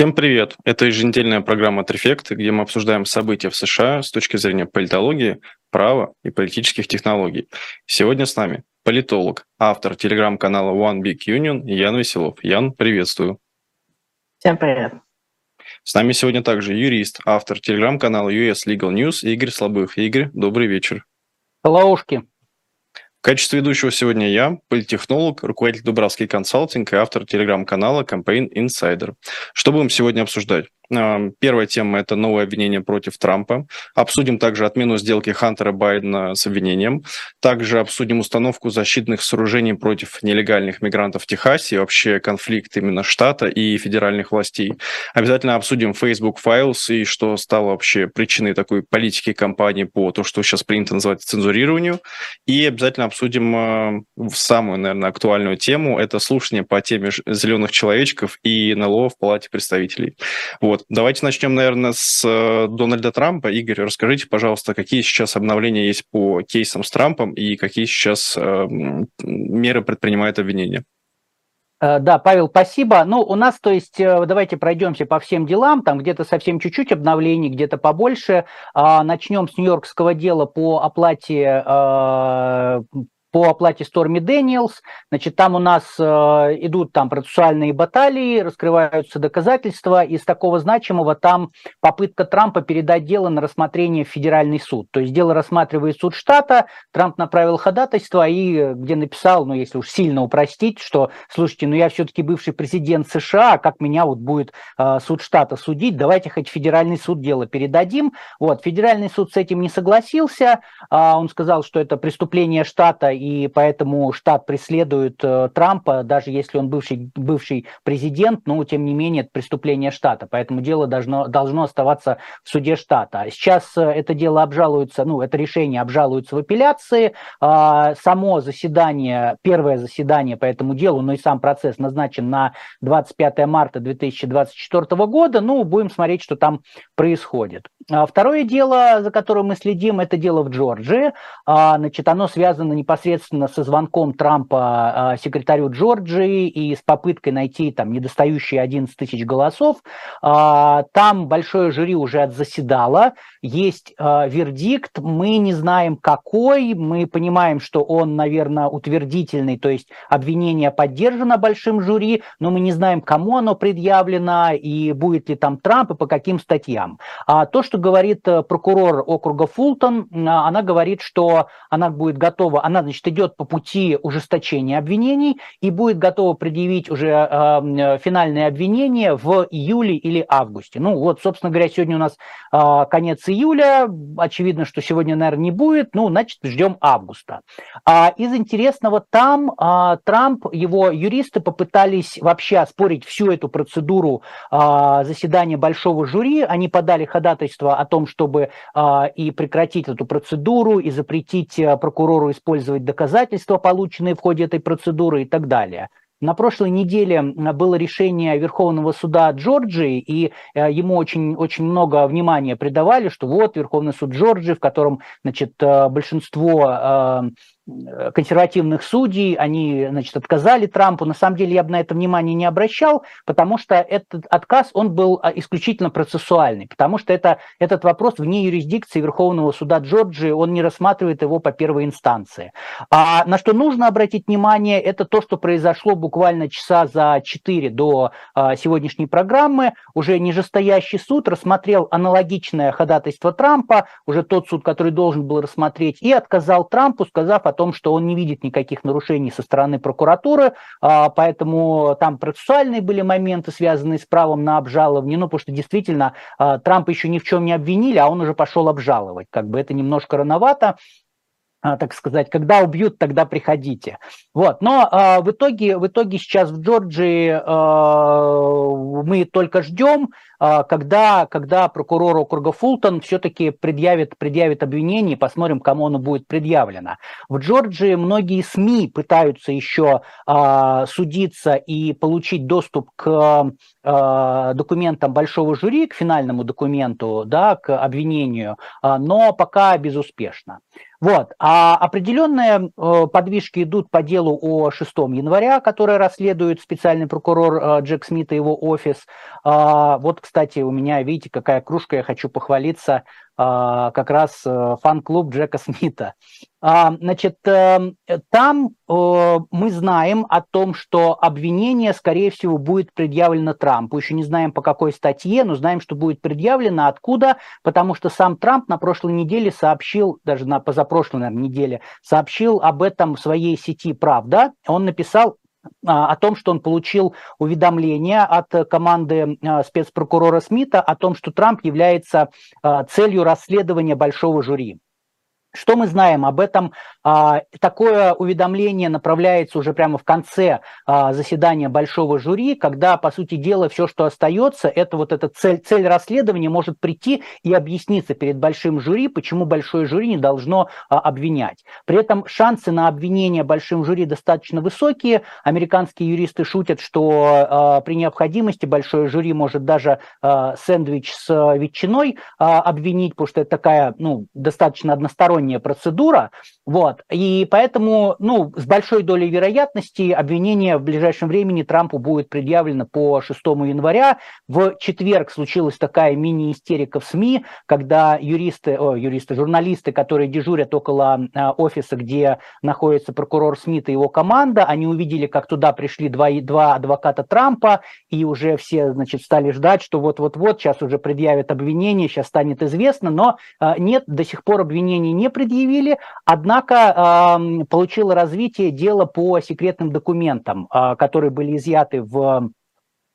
Всем привет! Это еженедельная программа «Трефект», где мы обсуждаем события в США с точки зрения политологии, права и политических технологий. Сегодня с нами политолог, автор телеграм-канала One Big Union Ян Веселов. Ян, приветствую. Всем привет. С нами сегодня также юрист, автор телеграм-канала US Legal News Игорь Слабых. Игорь, добрый вечер. Hello-ушки. В качестве ведущего сегодня я, политтехнолог, руководитель Дубравский консалтинг и автор телеграм-канала Campaign Insider. Что будем сегодня обсуждать? Первая тема – это новое обвинение против Трампа. Обсудим также отмену сделки Хантера Байдена с обвинением. Также обсудим установку защитных сооружений против нелегальных мигрантов в Техасе и вообще конфликт именно штата и федеральных властей. Обязательно обсудим Facebook Files и что стало вообще причиной такой политики кампании по то, что сейчас принято называть цензурированию. И обязательно обсудим э, самую, наверное, актуальную тему – это слушание по теме зеленых человечков и НЛО в Палате представителей. Вот. Давайте начнем, наверное, с э, Дональда Трампа. Игорь, расскажите, пожалуйста, какие сейчас обновления есть по кейсам с Трампом и какие сейчас э, меры предпринимает обвинение? Э, да, Павел, спасибо. Ну, у нас, то есть, давайте пройдемся по всем делам. Там где-то совсем чуть-чуть обновлений, где-то побольше. А, начнем с нью-йоркского дела по оплате по оплате Stormy Daniels. Значит, там у нас э, идут там процессуальные баталии, раскрываются доказательства. Из такого значимого там попытка Трампа передать дело на рассмотрение в федеральный суд. То есть дело рассматривает суд штата, Трамп направил ходатайство и где написал, ну если уж сильно упростить, что, слушайте, ну я все-таки бывший президент США, как меня вот будет э, суд штата судить, давайте хоть федеральный суд дело передадим. Вот, федеральный суд с этим не согласился, э, он сказал, что это преступление штата и поэтому штат преследует э, Трампа, даже если он бывший, бывший президент, но тем не менее это преступление штата, поэтому дело должно, должно оставаться в суде штата. Сейчас э, это дело обжалуется, ну, это решение обжалуется в апелляции, а, само заседание, первое заседание по этому делу, но и сам процесс назначен на 25 марта 2024 года, ну, будем смотреть, что там происходит. А второе дело, за которым мы следим, это дело в Джорджии, а, значит, оно связано непосредственно непосредственно со звонком Трампа а, секретарю Джорджии и с попыткой найти там недостающие 11 тысяч голосов. А, там большое жюри уже отзаседало, есть а, вердикт, мы не знаем какой, мы понимаем, что он, наверное, утвердительный, то есть обвинение поддержано большим жюри, но мы не знаем, кому оно предъявлено и будет ли там Трамп и по каким статьям. А то, что говорит э, прокурор округа Фултон, она говорит, что она будет готова, она, значит, идет по пути ужесточения обвинений и будет готова предъявить уже э, финальные обвинения в июле или августе. Ну вот, собственно говоря, сегодня у нас э, конец июля, очевидно, что сегодня, наверное, не будет, ну, значит, ждем августа. А из интересного там э, Трамп, его юристы попытались вообще оспорить всю эту процедуру э, заседания большого жюри, они подали ходатайство о том, чтобы э, и прекратить эту процедуру, и запретить прокурору использовать доказательства, полученные в ходе этой процедуры и так далее. На прошлой неделе было решение Верховного суда Джорджии, и э, ему очень, очень много внимания придавали, что вот Верховный суд Джорджии, в котором значит, э, большинство э, консервативных судей, они, значит, отказали Трампу. На самом деле я бы на это внимание не обращал, потому что этот отказ, он был а, исключительно процессуальный, потому что это, этот вопрос вне юрисдикции Верховного суда Джорджии, он не рассматривает его по первой инстанции. А на что нужно обратить внимание, это то, что произошло буквально часа за 4 до а, сегодняшней программы. Уже нижестоящий суд рассмотрел аналогичное ходатайство Трампа, уже тот суд, который должен был рассмотреть, и отказал Трампу, сказав о том, что он не видит никаких нарушений со стороны прокуратуры, а, поэтому там процессуальные были моменты, связанные с правом на обжалование, ну, потому что действительно а, Трампа еще ни в чем не обвинили, а он уже пошел обжаловать. Как бы это немножко рановато, так сказать, когда убьют, тогда приходите. Вот. Но э, в, итоге, в итоге сейчас в Джорджии э, мы только ждем, э, когда, когда прокурор округа Фултон все-таки предъявит, предъявит обвинение, посмотрим, кому оно будет предъявлено. В Джорджии многие СМИ пытаются еще э, судиться и получить доступ к э, документам большого жюри, к финальному документу, да, к обвинению, э, но пока безуспешно. Вот. А определенные э, подвижки идут по делу о 6 января, которое расследует специальный прокурор э, Джек Смит и его офис. А, вот, кстати, у меня, видите, какая кружка, я хочу похвалиться как раз э, фан-клуб Джека Смита. А, значит, эм, там э, мы знаем о том, что обвинение, скорее всего, будет предъявлено Трампу. Еще не знаем по какой статье, но знаем, что будет предъявлено. Откуда? Потому что сам Трамп на прошлой неделе сообщил, даже на позапрошлой наверное, неделе, сообщил об этом в своей сети «Правда». Он написал а, о том, что он получил уведомление от команды а, спецпрокурора Смита о том, что Трамп является а, целью расследования большого жюри. Что мы знаем об этом? А, такое уведомление направляется уже прямо в конце а, заседания большого жюри, когда, по сути дела, все, что остается, это вот эта цель, цель расследования может прийти и объясниться перед большим жюри, почему большое жюри не должно а, обвинять. При этом шансы на обвинение большим жюри достаточно высокие. Американские юристы шутят, что при необходимости большое жюри может даже сэндвич с ветчиной обвинить, потому что это такая ну, достаточно односторонняя двусторонняя процедура, вот, и поэтому, ну, с большой долей вероятности обвинение в ближайшем времени Трампу будет предъявлено по 6 января. В четверг случилась такая мини-истерика в СМИ, когда юристы, о, юристы, журналисты, которые дежурят около а, офиса, где находится прокурор Смит и его команда, они увидели, как туда пришли два, два адвоката Трампа, и уже все, значит, стали ждать, что вот-вот-вот сейчас уже предъявят обвинение, сейчас станет известно, но а, нет, до сих пор обвинений не предъявили, однако э, получило развитие дело по секретным документам, э, которые были изъяты в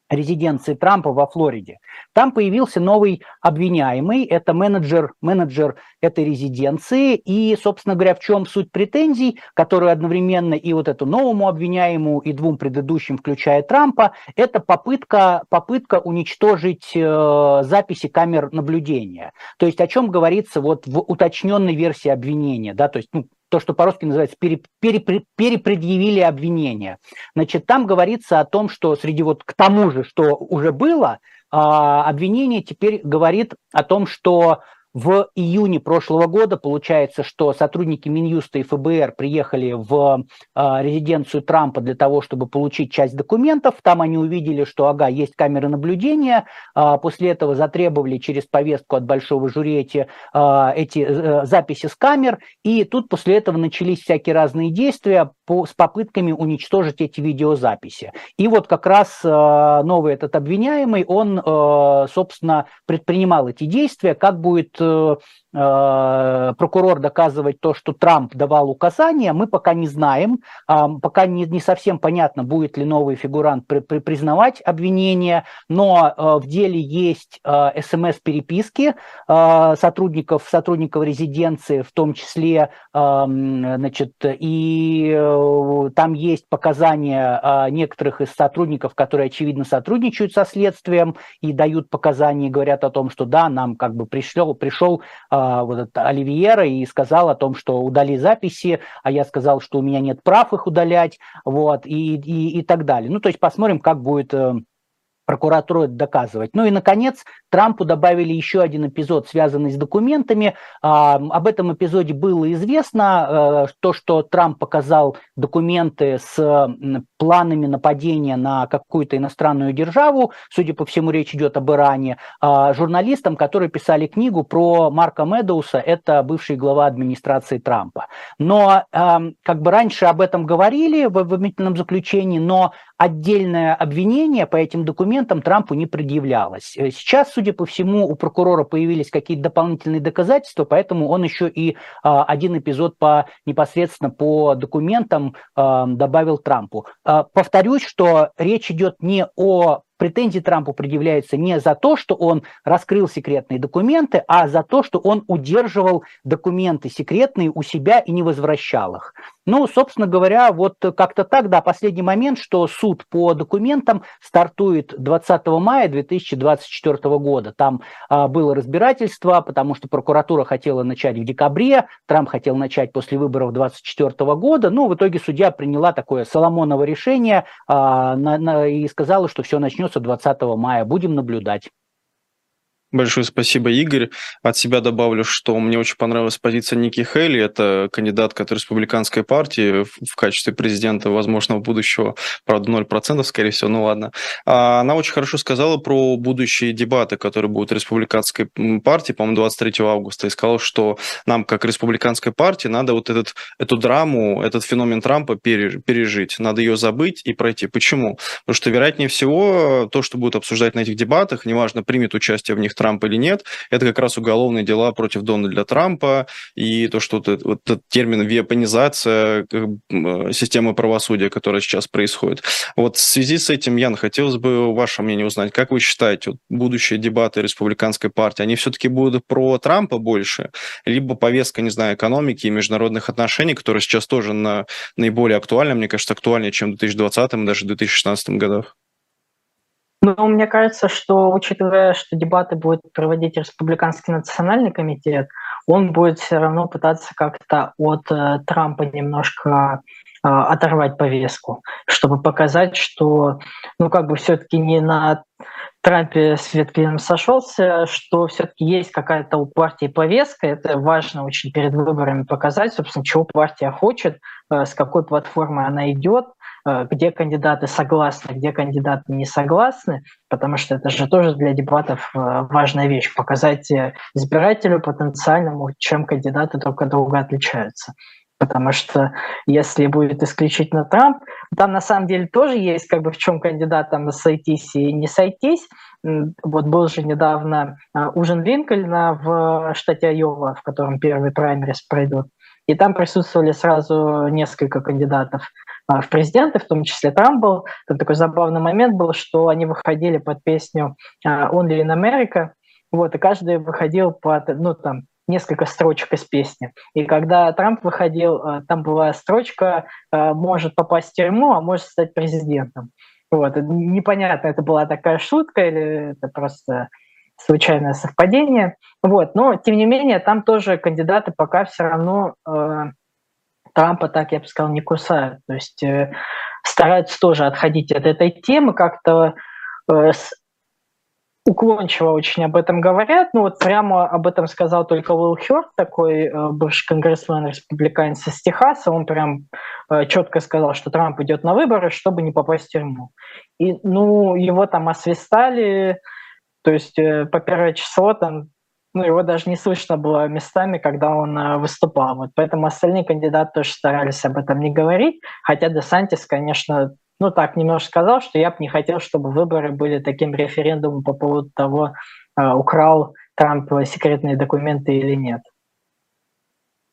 резиденции Трампа во Флориде. Там появился новый обвиняемый, это менеджер, менеджер этой резиденции, и, собственно говоря, в чем суть претензий, которые одновременно и вот эту новому обвиняемому, и двум предыдущим, включая Трампа, это попытка, попытка уничтожить э, записи камер наблюдения. То есть о чем говорится вот в уточненной версии обвинения, да, то есть ну, то, что по-русски называется, пере, пере, перепредъявили обвинения. Значит, там говорится о том, что среди вот к тому же, что уже было, а, обвинение теперь говорит о том, что в июне прошлого года получается, что сотрудники Минюста и ФБР приехали в э, резиденцию Трампа для того, чтобы получить часть документов. Там они увидели, что, ага, есть камеры наблюдения. Э, после этого затребовали через повестку от большого жюри эти, э, эти э, записи с камер. И тут после этого начались всякие разные действия по, с попытками уничтожить эти видеозаписи. И вот как раз э, новый этот обвиняемый, он, э, собственно, предпринимал эти действия, как будет э, Э, прокурор доказывать то, что Трамп давал указания, мы пока не знаем. Пока не, не совсем понятно, будет ли новый фигурант при, при, признавать обвинения, но э, в деле есть э, СМС-переписки сотрудников, сотрудников резиденции, в том числе, значит, и там есть показания некоторых из сотрудников, которые, очевидно, сотрудничают со следствием и дают показания, говорят о том, что да, нам как бы пришел, пришел а, вот этот Оливьера и сказал о том, что удали записи, а я сказал, что у меня нет прав их удалять, вот, и, и, и так далее. Ну, то есть посмотрим, как будет прокуратуру это доказывать. Ну и, наконец, Трампу добавили еще один эпизод, связанный с документами. А, об этом эпизоде было известно. Э, то, что Трамп показал документы с планами нападения на какую-то иностранную державу, судя по всему, речь идет об Иране, а, журналистам, которые писали книгу про Марка Медоуса, это бывший глава администрации Трампа. Но как бы раньше об этом говорили в обвинительном заключении, но отдельное обвинение по этим документам Трампу не предъявлялось. Э, сейчас, судя по всему, у прокурора появились какие-то дополнительные доказательства, поэтому он еще и а, один эпизод по непосредственно по документам а, добавил Трампу. А, повторюсь, что речь идет не о претензии Трампу предъявляются не за то, что он раскрыл секретные документы, а за то, что он удерживал документы секретные у себя и не возвращал их. Ну, собственно говоря, вот как-то так, да, последний момент, что суд по документам стартует 20 мая 2024 года. Там а, было разбирательство, потому что прокуратура хотела начать в декабре, Трамп хотел начать после выборов 2024 года. Ну, в итоге судья приняла такое Соломоново решение а, на, на, и сказала, что все начнется 20 мая. Будем наблюдать. Большое спасибо, Игорь. От себя добавлю, что мне очень понравилась позиция Ники Хейли. Это кандидатка от республиканской партии в качестве президента возможного будущего. Правда, 0%, скорее всего, ну ладно. А она очень хорошо сказала про будущие дебаты, которые будут в республиканской партии, по-моему, 23 августа. И сказала, что нам, как республиканской партии, надо вот этот, эту драму, этот феномен Трампа пережить. Надо ее забыть и пройти. Почему? Потому что, вероятнее всего, то, что будут обсуждать на этих дебатах, неважно, примет участие в них Трамп или нет, это как раз уголовные дела против Дональда Трампа и то, что вот, вот этот термин вепонизация э, системы правосудия, которая сейчас происходит. Вот в связи с этим, Ян, хотелось бы ваше мнение узнать, как вы считаете, вот будущие дебаты республиканской партии, они все-таки будут про Трампа больше, либо повестка, не знаю, экономики и международных отношений, которая сейчас тоже на, наиболее актуальна, мне кажется, актуальнее, чем в 2020 и даже в 2016 годах? Ну, мне кажется, что, учитывая, что дебаты будет проводить Республиканский национальный комитет, он будет все равно пытаться как-то от э, Трампа немножко э, оторвать повестку, чтобы показать, что, ну, как бы все-таки не на Трампе свет клином сошелся, что все-таки есть какая-то у партии повестка. Это важно очень перед выборами показать, собственно, чего партия хочет, э, с какой платформы она идет, где кандидаты согласны, где кандидаты не согласны, потому что это же тоже для дебатов э, важная вещь, показать э, избирателю потенциальному, чем кандидаты друг от друга отличаются. Потому что если будет исключительно Трамп, там на самом деле тоже есть как бы в чем кандидатам сойтись и не сойтись. Вот был же недавно ужин Линкольна в штате Айова, в котором первый праймерис пройдут. И там присутствовали сразу несколько кандидатов а, в президенты, в том числе Трамп был. Там такой забавный момент был, что они выходили под песню а, «Only in America», вот, и каждый выходил под, ну, там, несколько строчек из песни. И когда Трамп выходил, а, там была строчка «может попасть в тюрьму, а может стать президентом». Вот, непонятно, это была такая шутка или это просто случайное совпадение. Вот, но, тем не менее, там тоже кандидаты пока все равно Трампа так, я бы сказал, не кусают. То есть э, стараются тоже отходить от этой темы, как-то э, уклончиво очень об этом говорят. Ну вот прямо об этом сказал только Уилл Хёрд, такой э, бывший конгрессмен республиканец из Техаса. Он прям э, четко сказал, что Трамп идет на выборы, чтобы не попасть в тюрьму. И, ну, его там освистали, то есть э, по первое число там ну, его даже не слышно было местами, когда он э, выступал. Вот поэтому остальные кандидаты тоже старались об этом не говорить, хотя Десантис, конечно, ну так немножко сказал, что я бы не хотел, чтобы выборы были таким референдумом по поводу того, э, украл Трамп секретные документы или нет.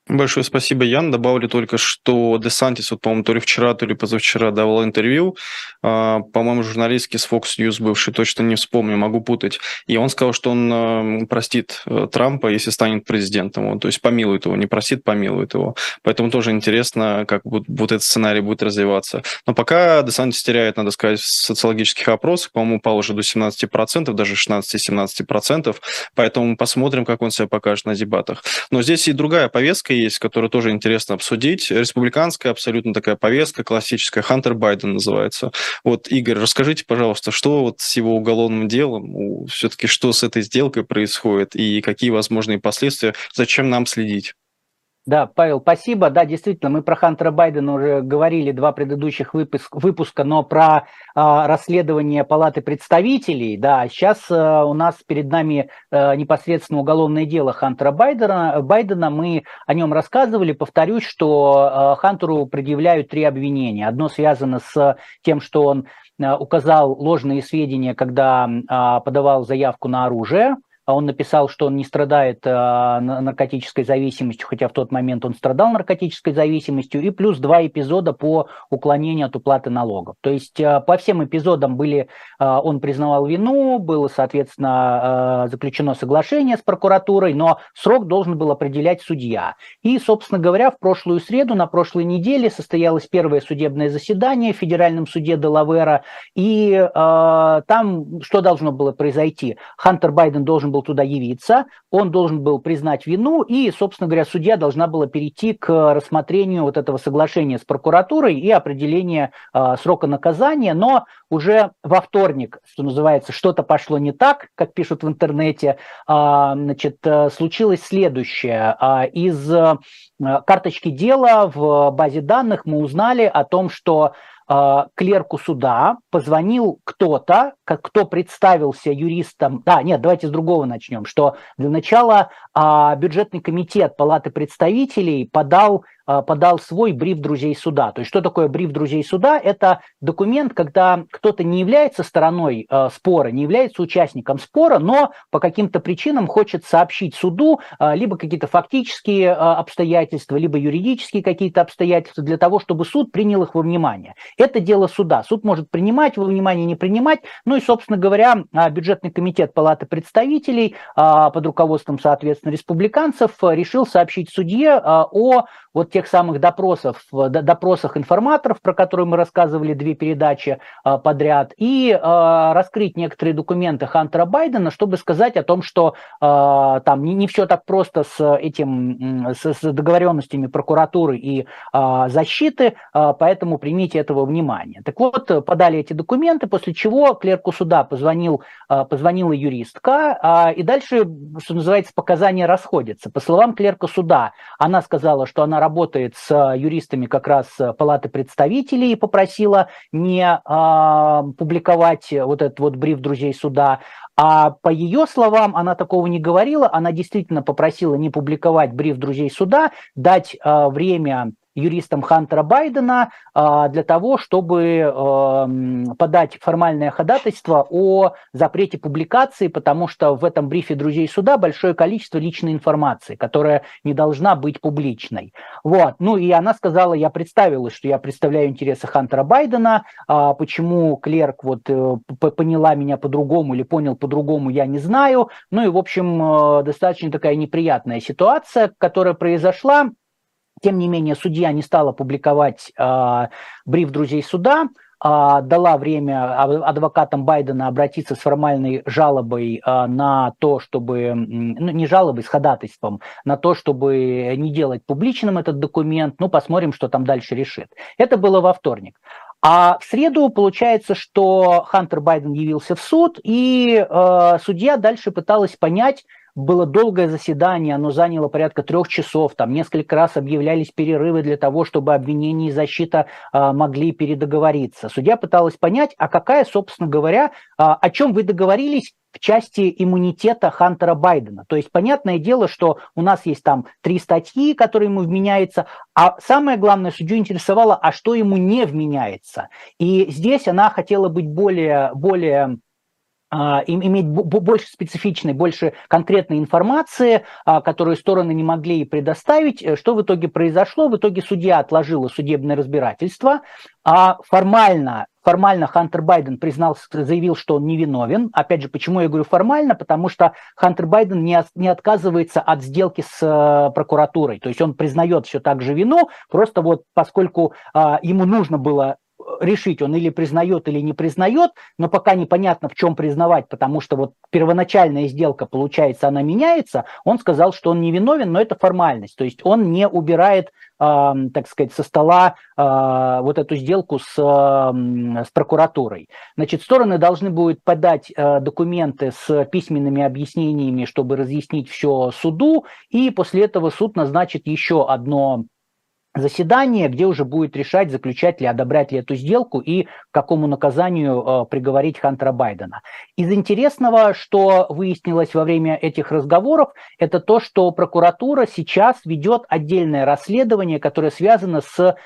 Большое спасибо, Ян. Добавлю только, что Десантис, вот, по-моему, то ли вчера, то ли позавчера давал интервью, а, по-моему, журналистский с Fox News бывший, точно не вспомню, могу путать. И он сказал, что он а, простит э, Трампа, если станет президентом. то есть помилует его, не простит, помилует его. Поэтому тоже интересно, как вот, вот этот сценарий будет развиваться. Но пока Десантис теряет, надо сказать, в социологических опросах, по-моему, упал уже до 17%, даже 16-17%. Поэтому посмотрим, как он себя покажет на дебатах. Но здесь и другая повестка есть, которую тоже интересно обсудить. Республиканская абсолютно такая повестка, классическая, Хантер Байден называется. Вот, Игорь, расскажите, пожалуйста, что вот с его уголовным делом, все-таки что с этой сделкой происходит и какие возможные последствия, зачем нам следить? Да, Павел, спасибо. Да, действительно, мы про Хантера Байдена уже говорили два предыдущих выпуск, выпуска, но про э, расследование Палаты представителей, да, сейчас э, у нас перед нами э, непосредственно уголовное дело Хантера Байдена. Байдена. Мы о нем рассказывали. Повторюсь, что э, Хантеру предъявляют три обвинения. Одно связано с тем, что он э, указал ложные сведения, когда э, подавал заявку на оружие – он написал, что он не страдает э, наркотической зависимостью, хотя в тот момент он страдал наркотической зависимостью, и плюс два эпизода по уклонению от уплаты налогов. То есть э, по всем эпизодам были, он признавал вину, было, соответственно, заключено соглашение с прокуратурой, но срок должен был определять судья. И, собственно говоря, в прошлую среду, на прошлой неделе состоялось первое судебное заседание в Федеральном суде Делавера, и там что должно было произойти? Хантер Байден должен был туда явиться, он должен был признать вину, и, собственно говоря, судья должна была перейти к рассмотрению вот этого соглашения с прокуратурой и определения э, срока наказания, но уже во вторник, что называется, что-то пошло не так, как пишут в интернете, э, значит, случилось следующее. Э, из э, карточки дела в базе данных мы узнали о том, что клерку суда позвонил кто-то, кто представился юристом. Да, нет, давайте с другого начнем. Что для начала э, бюджетный комитет Палаты представителей подал а, подал свой бриф друзей суда. То есть что такое бриф друзей суда? Это документ, когда кто-то не является стороной э, спора, не является участником спора, но по каким-то причинам хочет сообщить суду э, либо какие-то фактические обстоятельства, либо юридические какие-то обстоятельства для того, чтобы суд принял их во внимание. Это дело суда. Суд может принимать во внимание, не принимать. Ну и, собственно говоря, бюджетный комитет Палаты представителей под руководством, соответственно, республиканцев решил сообщить судье о вот тех самых допросов, допросах информаторов, про которые мы рассказывали две передачи а, подряд, и а, раскрыть некоторые документы Хантера Байдена, чтобы сказать о том, что а, там не, все так просто с этим, с, договоренностями прокуратуры и защиты, поэтому примите этого внимания. Так вот, подали эти документы, после чего клерку суда позвонил, позвонила юристка, и дальше, что называется, показания расходятся. По словам клерка суда, она сказала, что она работает с а, юристами как раз а, Палаты представителей и попросила не а, публиковать вот этот вот бриф друзей суда, а по ее словам, она такого не говорила, она действительно попросила не публиковать бриф друзей суда, дать э, время юристом Хантера Байдена а, для того, чтобы эм, подать формальное ходатайство о запрете публикации, потому что в этом брифе друзей суда большое количество личной информации, которая не должна быть публичной. Вот. Ну и она сказала, я представила, что я представляю интересы Хантера Байдена, а почему клерк вот э, поняла меня по-другому или понял по-другому, я не знаю. Ну и, в общем, э, достаточно такая неприятная ситуация, которая произошла. Тем не менее, судья не стала публиковать э, бриф друзей суда, э, дала время адвокатам Байдена обратиться с формальной жалобой э, на то, чтобы, ну не жалобой, с ходатайством, на то, чтобы не делать публичным этот документ. Ну, посмотрим, что там дальше решит. Это было во вторник. А в среду получается, что Хантер Байден явился в суд, и э, судья дальше пыталась понять, было долгое заседание, оно заняло порядка трех часов, там несколько раз объявлялись перерывы для того, чтобы обвинение и защита а, могли передоговориться. Судья пыталась понять, а какая, собственно говоря, а, о чем вы договорились в части иммунитета Хантера Байдена. То есть понятное дело, что у нас есть там три статьи, которые ему вменяются, а самое главное, судью интересовало, а что ему не вменяется. И здесь она хотела быть более, более иметь больше специфичной, больше конкретной информации, а, которую стороны не могли предоставить. Э, что в итоге произошло? В итоге судья отложила судебное разбирательство, а формально Формально Хантер Байден признал, заявил, что он невиновен. Опять же, почему я говорю формально? Потому что Хантер Байден не, не отказывается от сделки с э, прокуратурой. То есть он признает все так же вину, просто вот поскольку э, ему нужно было решить, он или признает, или не признает, но пока непонятно, в чем признавать, потому что вот первоначальная сделка, получается, она меняется, он сказал, что он не виновен, но это формальность, то есть он не убирает, э, так сказать, со стола э, вот эту сделку с, э, с прокуратурой. Значит, стороны должны будут подать э, документы с письменными объяснениями, чтобы разъяснить все суду, и после этого суд назначит еще одно заседание, где уже будет решать, заключать ли, одобрять ли эту сделку и к какому наказанию э, приговорить Хантера Байдена. Из интересного, что выяснилось во время этих разговоров, это то, что прокуратура сейчас ведет отдельное расследование, которое связано с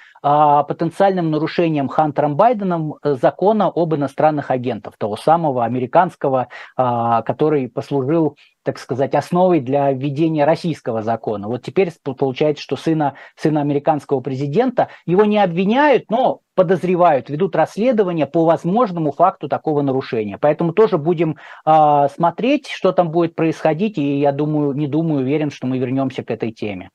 потенциальным нарушением Хантером Байденом э, закона об иностранных агентах, того самого американского, а, который послужил так сказать, основой для введения российского закона. Вот теперь получается, что сына, сына американского президента, его не обвиняют, но подозревают, ведут расследование по возможному факту такого нарушения. Поэтому тоже будем э, смотреть, что там будет происходить, и я думаю, не думаю, уверен, что мы вернемся к этой теме.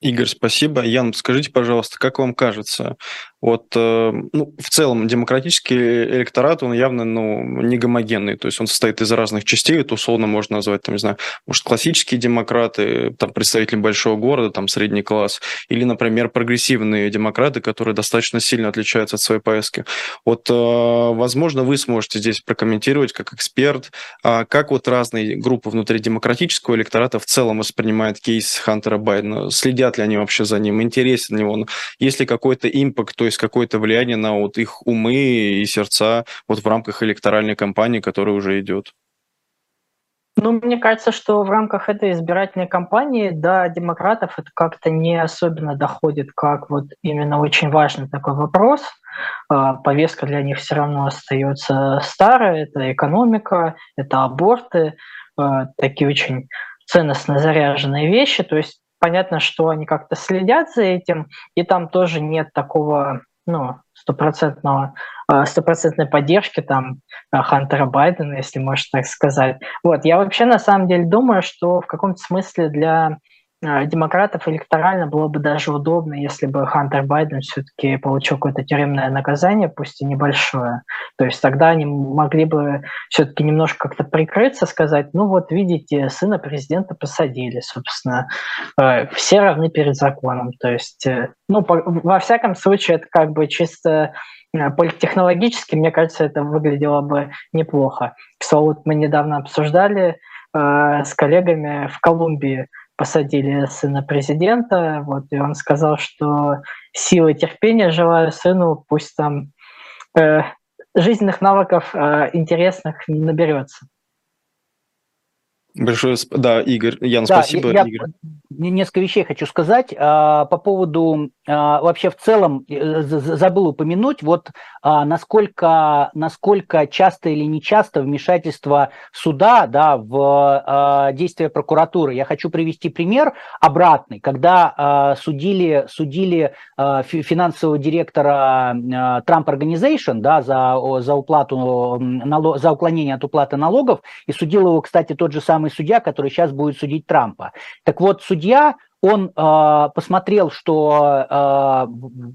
Игорь, спасибо. Ян, скажите, пожалуйста, как вам кажется, Вот, э, ну, в целом, демократический электорат, он явно, ну, не гомогенный, то есть он состоит из разных частей, это условно можно назвать, там, не знаю, может, классические демократы, там, представители большого города, там, средний класс, или, например, прогрессивные демократы, которые достаточно сильно отличаются от своей повестки. Вот, э, возможно, вы сможете здесь прокомментировать как эксперт, а как вот разные группы внутри демократического электората в целом воспринимают кейс Хантера Байдена, следят ли они вообще за ним, интересен ли он, есть ли какой-то импакт, то есть какое-то влияние на вот их умы и сердца вот в рамках электоральной кампании, которая уже идет? Ну, мне кажется, что в рамках этой избирательной кампании до демократов это как-то не особенно доходит, как вот именно очень важный такой вопрос. А, повестка для них все равно остается старая. Это экономика, это аборты, а, такие очень ценностно заряженные вещи. То есть понятно, что они как-то следят за этим, и там тоже нет такого, ну, стопроцентного, а, стопроцентной поддержки там а, Хантера Байдена, если можно так сказать. Вот, я вообще на самом деле думаю, что в каком-то смысле для демократов электорально было бы даже удобно, если бы Хантер Байден все-таки получил какое-то тюремное наказание, пусть и небольшое. То есть тогда они могли бы все-таки немножко как-то прикрыться, сказать, ну вот видите, сына президента посадили, собственно, э, все равны перед законом. То есть, э, ну, во всяком случае, это как бы чисто э, политтехнологически, мне кажется, это выглядело бы неплохо. К слову, мы недавно обсуждали с коллегами в Колумбии посадили сына президента, вот, и он сказал, что силы терпения желаю сыну, пусть там э, жизненных навыков э, интересных наберется. Большое, да, Игорь, Ян, да, спасибо, я, Игорь. Несколько вещей хочу сказать а, по поводу вообще в целом э, забыл упомянуть вот а, насколько насколько часто или не часто вмешательство суда да в действия прокуратуры. Я хочу привести пример обратный, когда судили судили финансового директора Trump Organization да за за уплату за уклонение от уплаты налогов и судил его, кстати, тот же самый судья, который сейчас будет судить Трампа. Так вот судья он э, посмотрел, что э,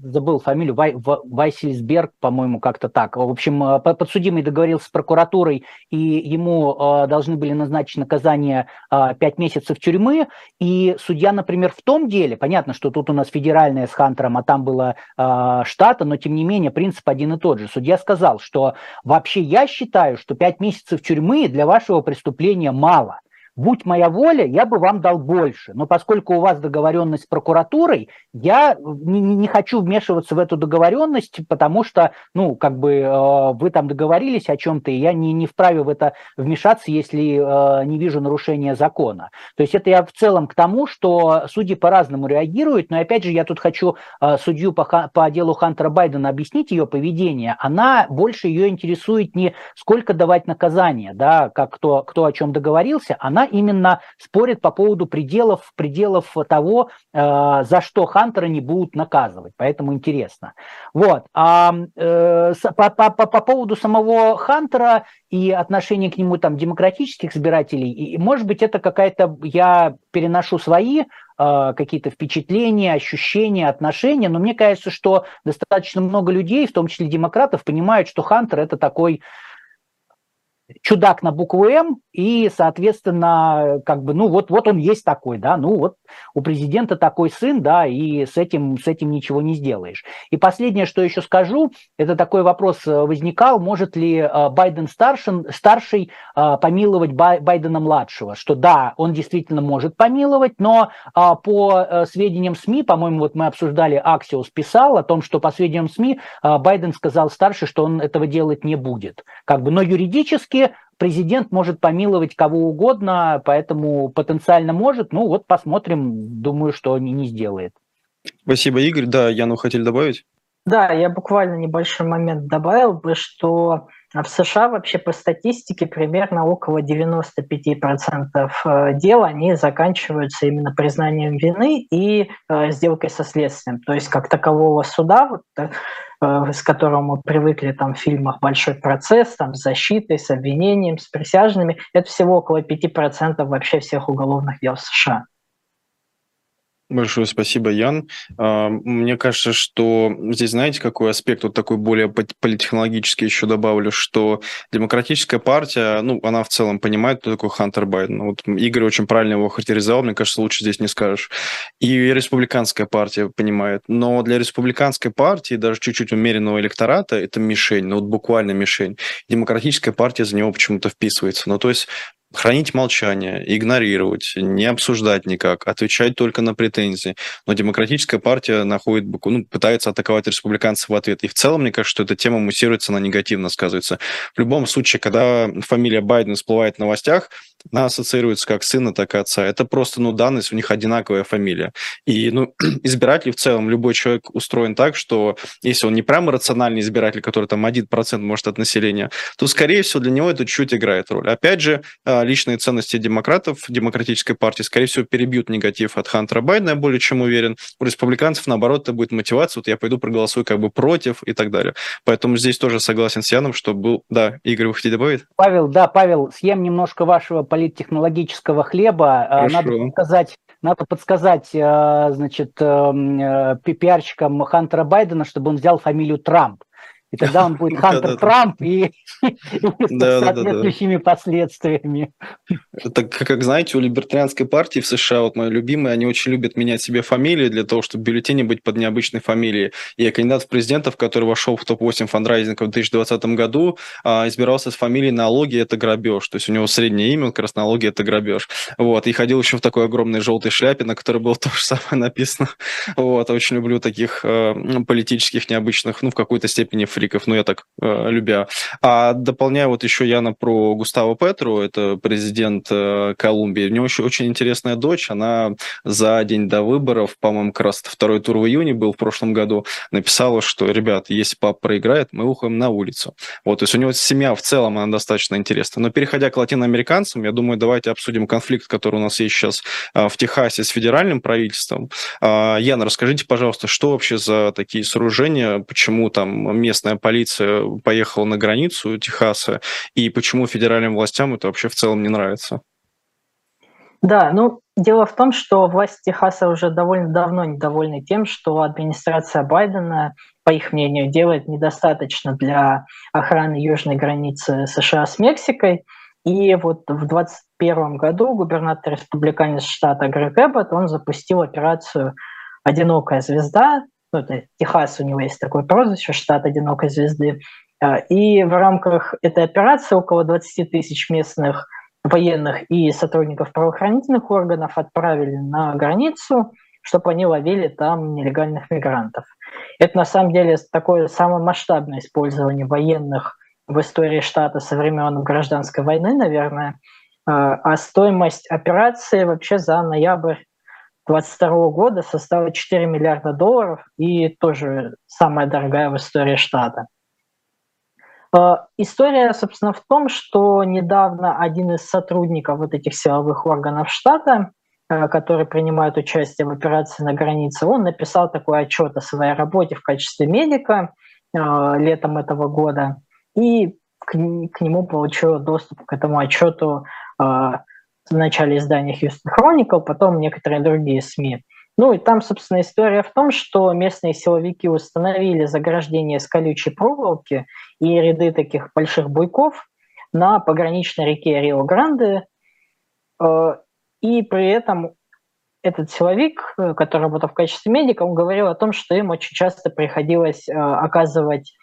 забыл фамилию Вай, Вайсельсберг, по-моему, как-то так. В общем, э, подсудимый договорился с прокуратурой, и ему э, должны были назначить наказание э, 5 месяцев тюрьмы. И судья, например, в том деле, понятно, что тут у нас федеральная с Хантером, а там было э, штата, но тем не менее принцип один и тот же. Судья сказал, что вообще я считаю, что 5 месяцев тюрьмы для вашего преступления мало. Будь моя воля, я бы вам дал больше. Но поскольку у вас договоренность с прокуратурой, я не, не хочу вмешиваться в эту договоренность, потому что, ну, как бы э, вы там договорились о чем-то, и я не, не вправе в это вмешаться, если э, не вижу нарушения закона. То есть это я в целом к тому, что судьи по-разному реагируют, но опять же я тут хочу э, судью по, по делу Хантера Байдена объяснить ее поведение. Она больше ее интересует не сколько давать наказания, да, как кто, кто о чем договорился, она она именно спорит по поводу пределов, пределов того, э, за что Хантера не будут наказывать. Поэтому интересно. Вот. А э, по, по, по, по поводу самого Хантера и отношения к нему там демократических избирателей, и, может быть, это какая-то, я переношу свои э, какие-то впечатления, ощущения, отношения, но мне кажется, что достаточно много людей, в том числе демократов, понимают, что Хантер это такой чудак на букву М, и, соответственно, как бы, ну, вот, вот он есть такой, да, ну, вот у президента такой сын, да, и с этим, с этим ничего не сделаешь. И последнее, что еще скажу, это такой вопрос э, возникал, может ли э, Байден старшин, старший э, помиловать Байдена младшего, что да, он действительно может помиловать, но по сведениям СМИ, по-моему, вот мы обсуждали, Аксиос писал о том, что по сведениям СМИ Байден сказал старший, что он этого делать не будет. Как бы, но юридически президент может помиловать кого угодно, поэтому потенциально может. Ну вот посмотрим, думаю, что не, не сделает. Спасибо, Игорь. Да, Яну хотели добавить? Да, я буквально небольшой момент добавил бы, что в США вообще по статистике примерно около 95% э, дел они заканчиваются именно признанием вины и э, сделкой со следствием. То есть как такового суда, вот, э, с которым мы привыкли там, в фильмах «Большой процесс», там, с защитой, с обвинением, с присяжными, это всего около 5% вообще всех уголовных дел в США. Большое спасибо, Ян. А, мне кажется, что здесь, знаете, какой аспект, вот такой более политехнологический еще добавлю, что демократическая партия, ну, она в целом понимает, кто такой Хантер Байден. Вот Игорь очень правильно его характеризовал, мне кажется, лучше здесь не скажешь. И республиканская партия понимает. Но для республиканской партии, даже чуть-чуть умеренного электората, это мишень, ну, вот буквально мишень. Демократическая партия за него почему-то вписывается. Ну, то есть хранить молчание, игнорировать, не обсуждать никак, отвечать только на претензии. Но демократическая партия находит, ну, пытается атаковать республиканцев в ответ. И в целом, мне кажется, что эта тема муссируется, она негативно сказывается. В любом случае, когда фамилия Байдена всплывает в новостях, она ассоциируется как сына, так и отца. Это просто, ну, данность, у них одинаковая фамилия. И, ну, избиратель в целом, любой человек устроен так, что если он не прямо рациональный избиратель, который там 1% может от населения, то, скорее всего, для него это чуть играет роль. Опять же, а, личные ценности демократов, демократической партии, скорее всего, перебьют негатив от Хантера Байдена, я более чем уверен. У республиканцев, наоборот, это будет мотивация, вот я пойду проголосую как бы против и так далее. Поэтому здесь тоже согласен с Яном, что был... Да, Игорь, вы хотите добавить? Павел, да, Павел, съем немножко вашего политтехнологического хлеба. А, Хорошо. Надо подсказать, надо подсказать а, значит, эм, э, пиарщикам Хантера Байдена, чтобы он взял фамилию Трамп и тогда он будет Хантер Трамп и с соответствующими последствиями. Это, как знаете, у либертарианской партии в США, вот мои любимые, они очень любят менять себе фамилии для того, чтобы в бюллетене быть под необычной фамилией. И кандидат в президентов, который вошел в топ-8 фандрайзинга в 2020 году, а, избирался с фамилией налоги это грабеж. То есть у него среднее имя, как раз налоги это грабеж. Вот. И ходил еще в такой огромной желтой шляпе, на которой было то же самое написано. Вот. Очень люблю таких э, политических необычных, ну, в какой-то степени фри фриков, ну, я так э, любя. А дополняю вот еще Яна про Густаво Петру, это президент э, Колумбии. У него еще очень интересная дочь, она за день до выборов, по-моему, как раз второй тур в июне был в прошлом году, написала, что, ребят, если папа проиграет, мы уходим на улицу. Вот, то есть у него семья в целом, она достаточно интересна. Но переходя к латиноамериканцам, я думаю, давайте обсудим конфликт, который у нас есть сейчас э, в Техасе с федеральным правительством. Э, Яна, расскажите, пожалуйста, что вообще за такие сооружения, почему там местная местная полиция поехала на границу Техаса, и почему федеральным властям это вообще в целом не нравится? Да, ну, дело в том, что власти Техаса уже довольно давно недовольны тем, что администрация Байдена, по их мнению, делает недостаточно для охраны южной границы США с Мексикой. И вот в 2021 году губернатор республиканец штата Грег Эббот, он запустил операцию «Одинокая звезда», ну, это Техас, у него есть такое прозвище, штат одинокой звезды. А, и в рамках этой операции около 20 тысяч местных военных и сотрудников правоохранительных органов отправили на границу, чтобы они ловили там нелегальных мигрантов. Это на самом деле такое самое масштабное использование военных в истории штата со времен гражданской войны, наверное. А, а стоимость операции вообще за ноябрь 2022 года составила 4 миллиарда долларов и тоже самая дорогая в истории штата. А, история, собственно, в том, что недавно один из сотрудников вот этих силовых органов штата, а, который принимает участие в операции на границе, он написал такой отчет о своей работе в качестве медика а, летом этого года, и к, нему получил доступ к этому отчету в начале издания Houston Chronicle, потом некоторые другие СМИ. Ну и там, собственно, история в том, что местные силовики установили заграждение с колючей проволоки и ряды таких больших буйков на пограничной реке Рио-Гранде. Э, и при этом этот силовик, э, который работал в качестве медика, он говорил о том, что им очень часто приходилось э, оказывать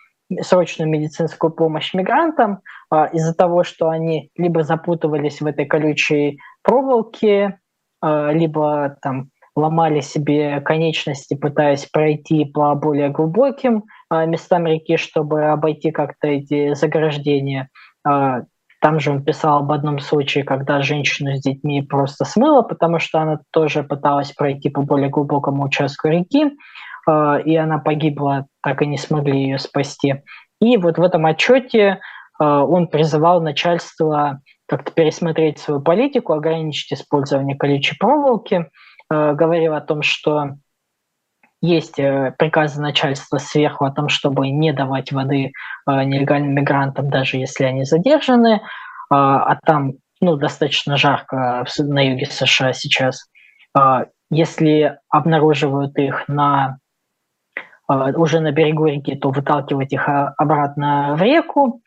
срочную медицинскую помощь мигрантам из-за того, что они либо запутывались в этой колючей проволоке, а, либо там ломали себе конечности, пытаясь пройти по более глубоким а, местам реки, чтобы обойти как-то эти заграждения. А, там же он писал об одном случае, когда женщину с детьми просто смыло, потому что она тоже пыталась пройти по более глубокому участку реки. А, и она погибла, так и не смогли ее спасти. И вот в этом отчете а, он призывал начальство как-то пересмотреть свою политику, ограничить использование колючей проволоки, а, говорил о том, что есть э, приказы начальства сверху о том, чтобы не давать воды нелегальным мигрантам, даже если они задержаны, а там ну, достаточно жарко на юге США сейчас. если обнаруживают их на уже на берегу реки, то выталкивать их обратно в реку.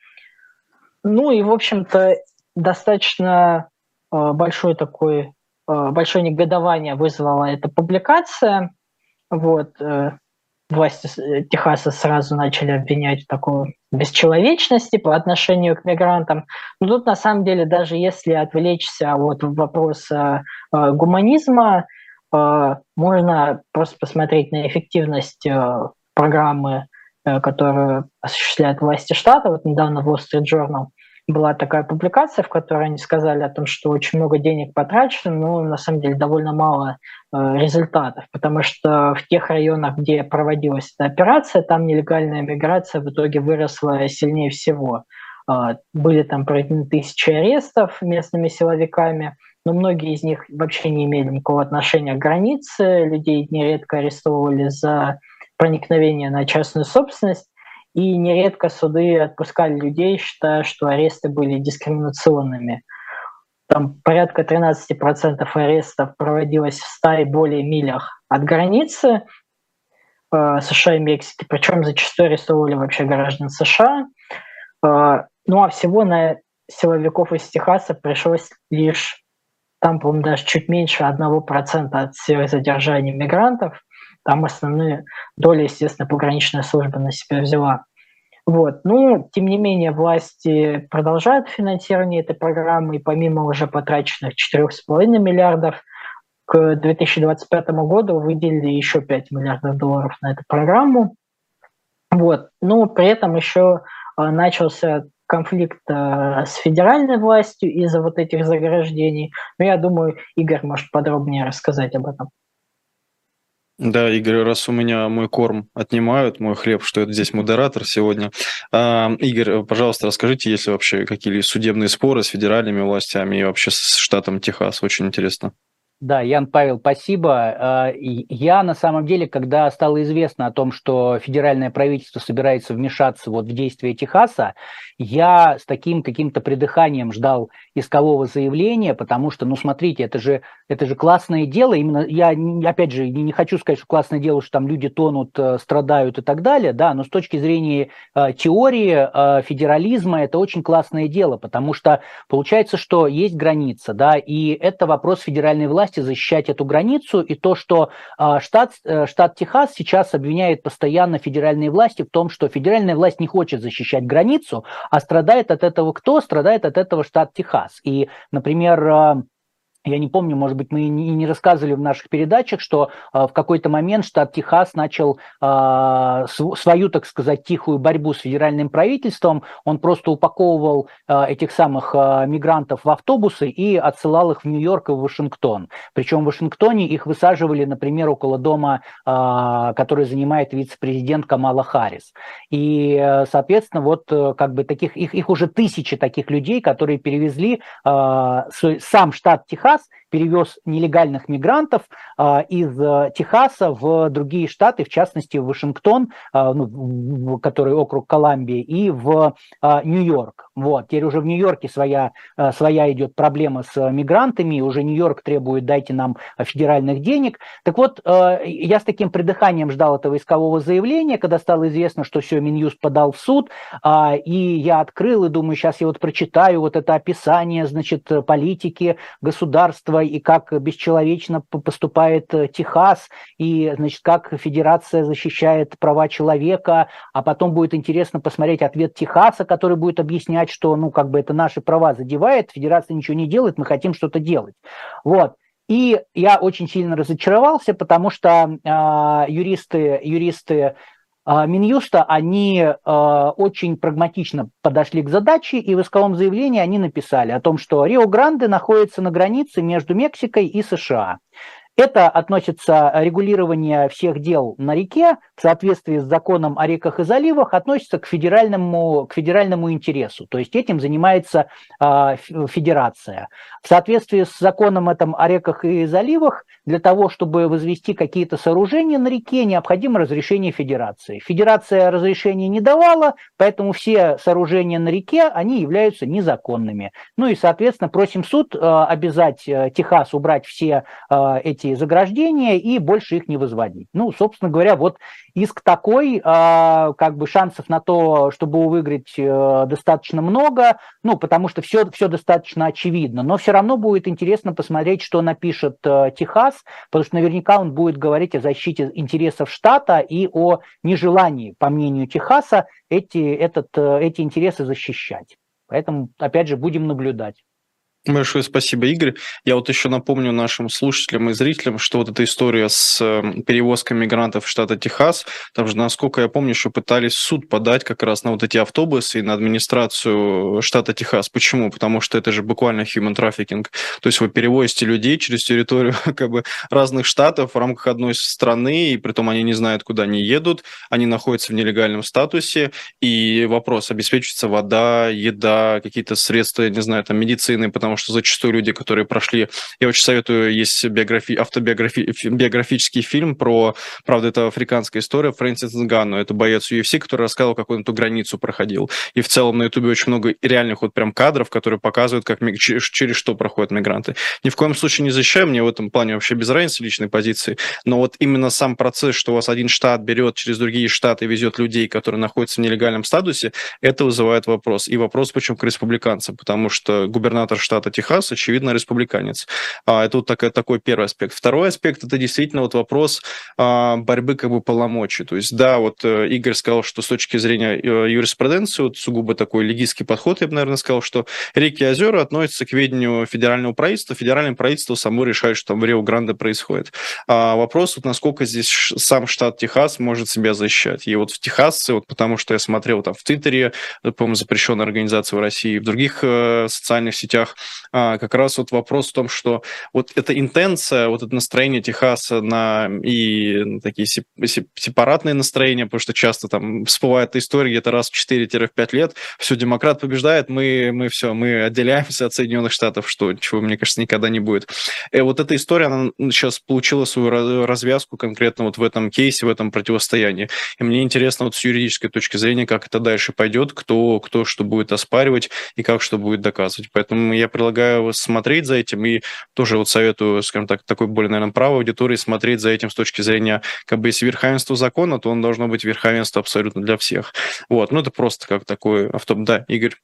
Ну и, в общем-то, достаточно большой такой, большое негодование вызвала эта публикация. Вот, власти э, Техаса сразу начали обвинять в такой бесчеловечности по отношению к мигрантам. Но тут на самом деле даже если отвлечься от вопроса э, гуманизма, э, можно просто посмотреть на эффективность э, программы, э, которую осуществляет власти штата. Вот недавно в Wall Street Journal была такая публикация, в которой они сказали о том, что очень много денег потрачено, но на самом деле довольно мало э, результатов, потому что в тех районах, где проводилась эта операция, там нелегальная миграция в итоге выросла сильнее всего. Э, были там проведены тысячи арестов местными силовиками, но многие из них вообще не имели никакого отношения к границе, людей нередко арестовывали за проникновение на частную собственность, и нередко суды отпускали людей, считая, что аресты были дискриминационными. Там порядка 13% арестов проводилось в 100 и более милях от границы э, США и Мексики, причем зачастую арестовывали вообще граждан США. Э, ну а всего на силовиков из Техаса пришлось лишь, там, по-моему, даже чуть меньше 1% от всех задержаний мигрантов – там основные доли, естественно, пограничная служба на себя взяла. Вот. Ну, тем не менее, власти продолжают финансирование этой программы, и помимо уже потраченных 4,5 миллиардов, к 2025 году выделили еще 5 миллиардов долларов на эту программу. Вот. Но при этом еще а, начался конфликт а, с федеральной властью из-за вот этих заграждений. Но я думаю, Игорь может подробнее рассказать об этом. Да, Игорь, раз у меня мой корм отнимают, мой хлеб, что это здесь модератор сегодня. А, Игорь, пожалуйста, расскажите, есть ли вообще какие-либо судебные споры с федеральными властями и вообще с штатом Техас? Очень интересно. Да, Ян Павел, спасибо. А, я на самом деле, когда стало известно о том, что федеральное правительство собирается вмешаться вот в действия Техаса, я с таким каким-то придыханием ждал искового заявления, потому что, ну, смотрите, это же, это же классное дело. Именно я, опять же, не хочу сказать, что классное дело, что там люди тонут, э, страдают и так далее, да, но с точки зрения э, теории э, федерализма это очень классное дело, потому что получается, что есть граница, да, и это вопрос федеральной власти власти защищать эту границу, и то, что а, штат, э, штат Техас сейчас обвиняет постоянно федеральные власти в том, что федеральная власть не хочет защищать границу, а страдает от этого кто? Страдает от этого штат Техас. И, например, а, я не помню, может быть, мы и не рассказывали в наших передачах, что э, в какой-то момент штат Техас начал э, свою, так сказать, тихую борьбу с федеральным правительством. Он просто упаковывал э, этих самых мигрантов в автобусы и отсылал их в Нью-Йорк и в Вашингтон. Причем в Вашингтоне их высаживали, например, около дома, который занимает вице-президент Камала Харрис. И, э, соответственно, вот э, как бы таких, их, их уже тысячи таких людей, которые перевезли сам штат Техас Техас перевез нелегальных мигрантов а, из э, Техаса в другие штаты, в частности в Вашингтон, а, ну, который округ Колумбии, и в а, Нью-Йорк. Вот. Теперь уже в Нью-Йорке своя, своя идет проблема с мигрантами, уже Нью-Йорк требует «дайте нам федеральных денег». Так вот, я с таким придыханием ждал этого искового заявления, когда стало известно, что все, Минюст подал в суд, и я открыл и думаю, сейчас я вот прочитаю вот это описание, значит, политики государства и как бесчеловечно поступает э, Техас, и, значит, как Федерация защищает права человека, а потом будет интересно посмотреть ответ Техаса, который будет объяснять, что, ну, как бы это наши права задевает, Федерация ничего не делает, мы хотим что-то делать. Вот. И я очень сильно разочаровался, потому что э, юристы, юристы а, Минюста, они э, очень прагматично подошли к задаче, и в исковом заявлении они написали о том, что Рио-Гранде находится на границе между Мексикой и США. Это относится регулирование всех дел на реке в соответствии с законом о реках и заливах относится к федеральному, к федеральному интересу. То есть этим занимается э, федерация. В соответствии с законом этом о реках и заливах, для того, чтобы возвести какие-то сооружения на реке, необходимо разрешение федерации. Федерация разрешения не давала, поэтому все сооружения на реке, они являются незаконными. Ну и, соответственно, просим суд э, обязать э, Техас убрать все э, эти заграждения и больше их не возводить. Ну, собственно говоря, вот иск такой, как бы шансов на то, чтобы выиграть достаточно много, ну, потому что все, все достаточно очевидно, но все равно будет интересно посмотреть, что напишет Техас, потому что наверняка он будет говорить о защите интересов штата и о нежелании, по мнению Техаса, эти, этот, эти интересы защищать. Поэтому, опять же, будем наблюдать. Большое спасибо, Игорь. Я вот еще напомню нашим слушателям и зрителям, что вот эта история с эм, перевозкой мигрантов штата Техас, там же, насколько я помню, еще пытались суд подать как раз на вот эти автобусы и на администрацию штата Техас. Почему? Потому что это же буквально human trafficking. То есть вы перевозите людей через территорию как бы разных штатов в рамках одной страны, и при том они не знают, куда они едут, они находятся в нелегальном статусе, и вопрос, обеспечивается вода, еда, какие-то средства, я не знаю, там медицины, потому потому что зачастую люди, которые прошли... Я очень советую, есть биографи... автобиографический фильм про, правда, это африканская история, Фрэнсис Нгану, это боец UFC, который рассказывал, как он эту границу проходил. И в целом на Ютубе очень много реальных вот прям кадров, которые показывают, как через, через что проходят мигранты. Ни в коем случае не защищаю, мне в этом плане вообще без разницы личной позиции, но вот именно сам процесс, что у вас один штат берет через другие штаты везет людей, которые находятся в нелегальном статусе, это вызывает вопрос. И вопрос, почему к республиканцам, потому что губернатор штата штата Техас, очевидно, республиканец. А, это вот такой, такой первый аспект. Второй аспект – это действительно вот вопрос а, борьбы как бы полномочий. То есть, да, вот э, Игорь сказал, что с точки зрения э, юриспруденции, вот сугубо такой легистский подход, я бы, наверное, сказал, что реки и озера относятся к ведению федерального правительства, федеральное правительство само решает, что там в Рио-Гранде происходит. А вопрос, вот насколько здесь сам штат Техас может себя защищать. И вот в Техасе, вот потому что я смотрел там в Твиттере, по-моему, запрещенная организация в России, в других э, социальных сетях, как раз вот вопрос в том, что вот эта интенция, вот это настроение Техаса на и такие сепаратные настроения, потому что часто там всплывает история где-то раз в 4-5 лет, все, демократ побеждает, мы, мы все, мы отделяемся от Соединенных Штатов, что, чего, мне кажется, никогда не будет. И вот эта история, она сейчас получила свою развязку конкретно вот в этом кейсе, в этом противостоянии. И мне интересно вот с юридической точки зрения, как это дальше пойдет, кто, кто что будет оспаривать и как что будет доказывать. Поэтому я предлагаю смотреть за этим и тоже вот советую, скажем так, такой более, наверное, правой аудитории смотреть за этим с точки зрения, как бы, если верховенство закона, то он должно быть верховенство абсолютно для всех. Вот, ну это просто как такой авто... Да, Игорь.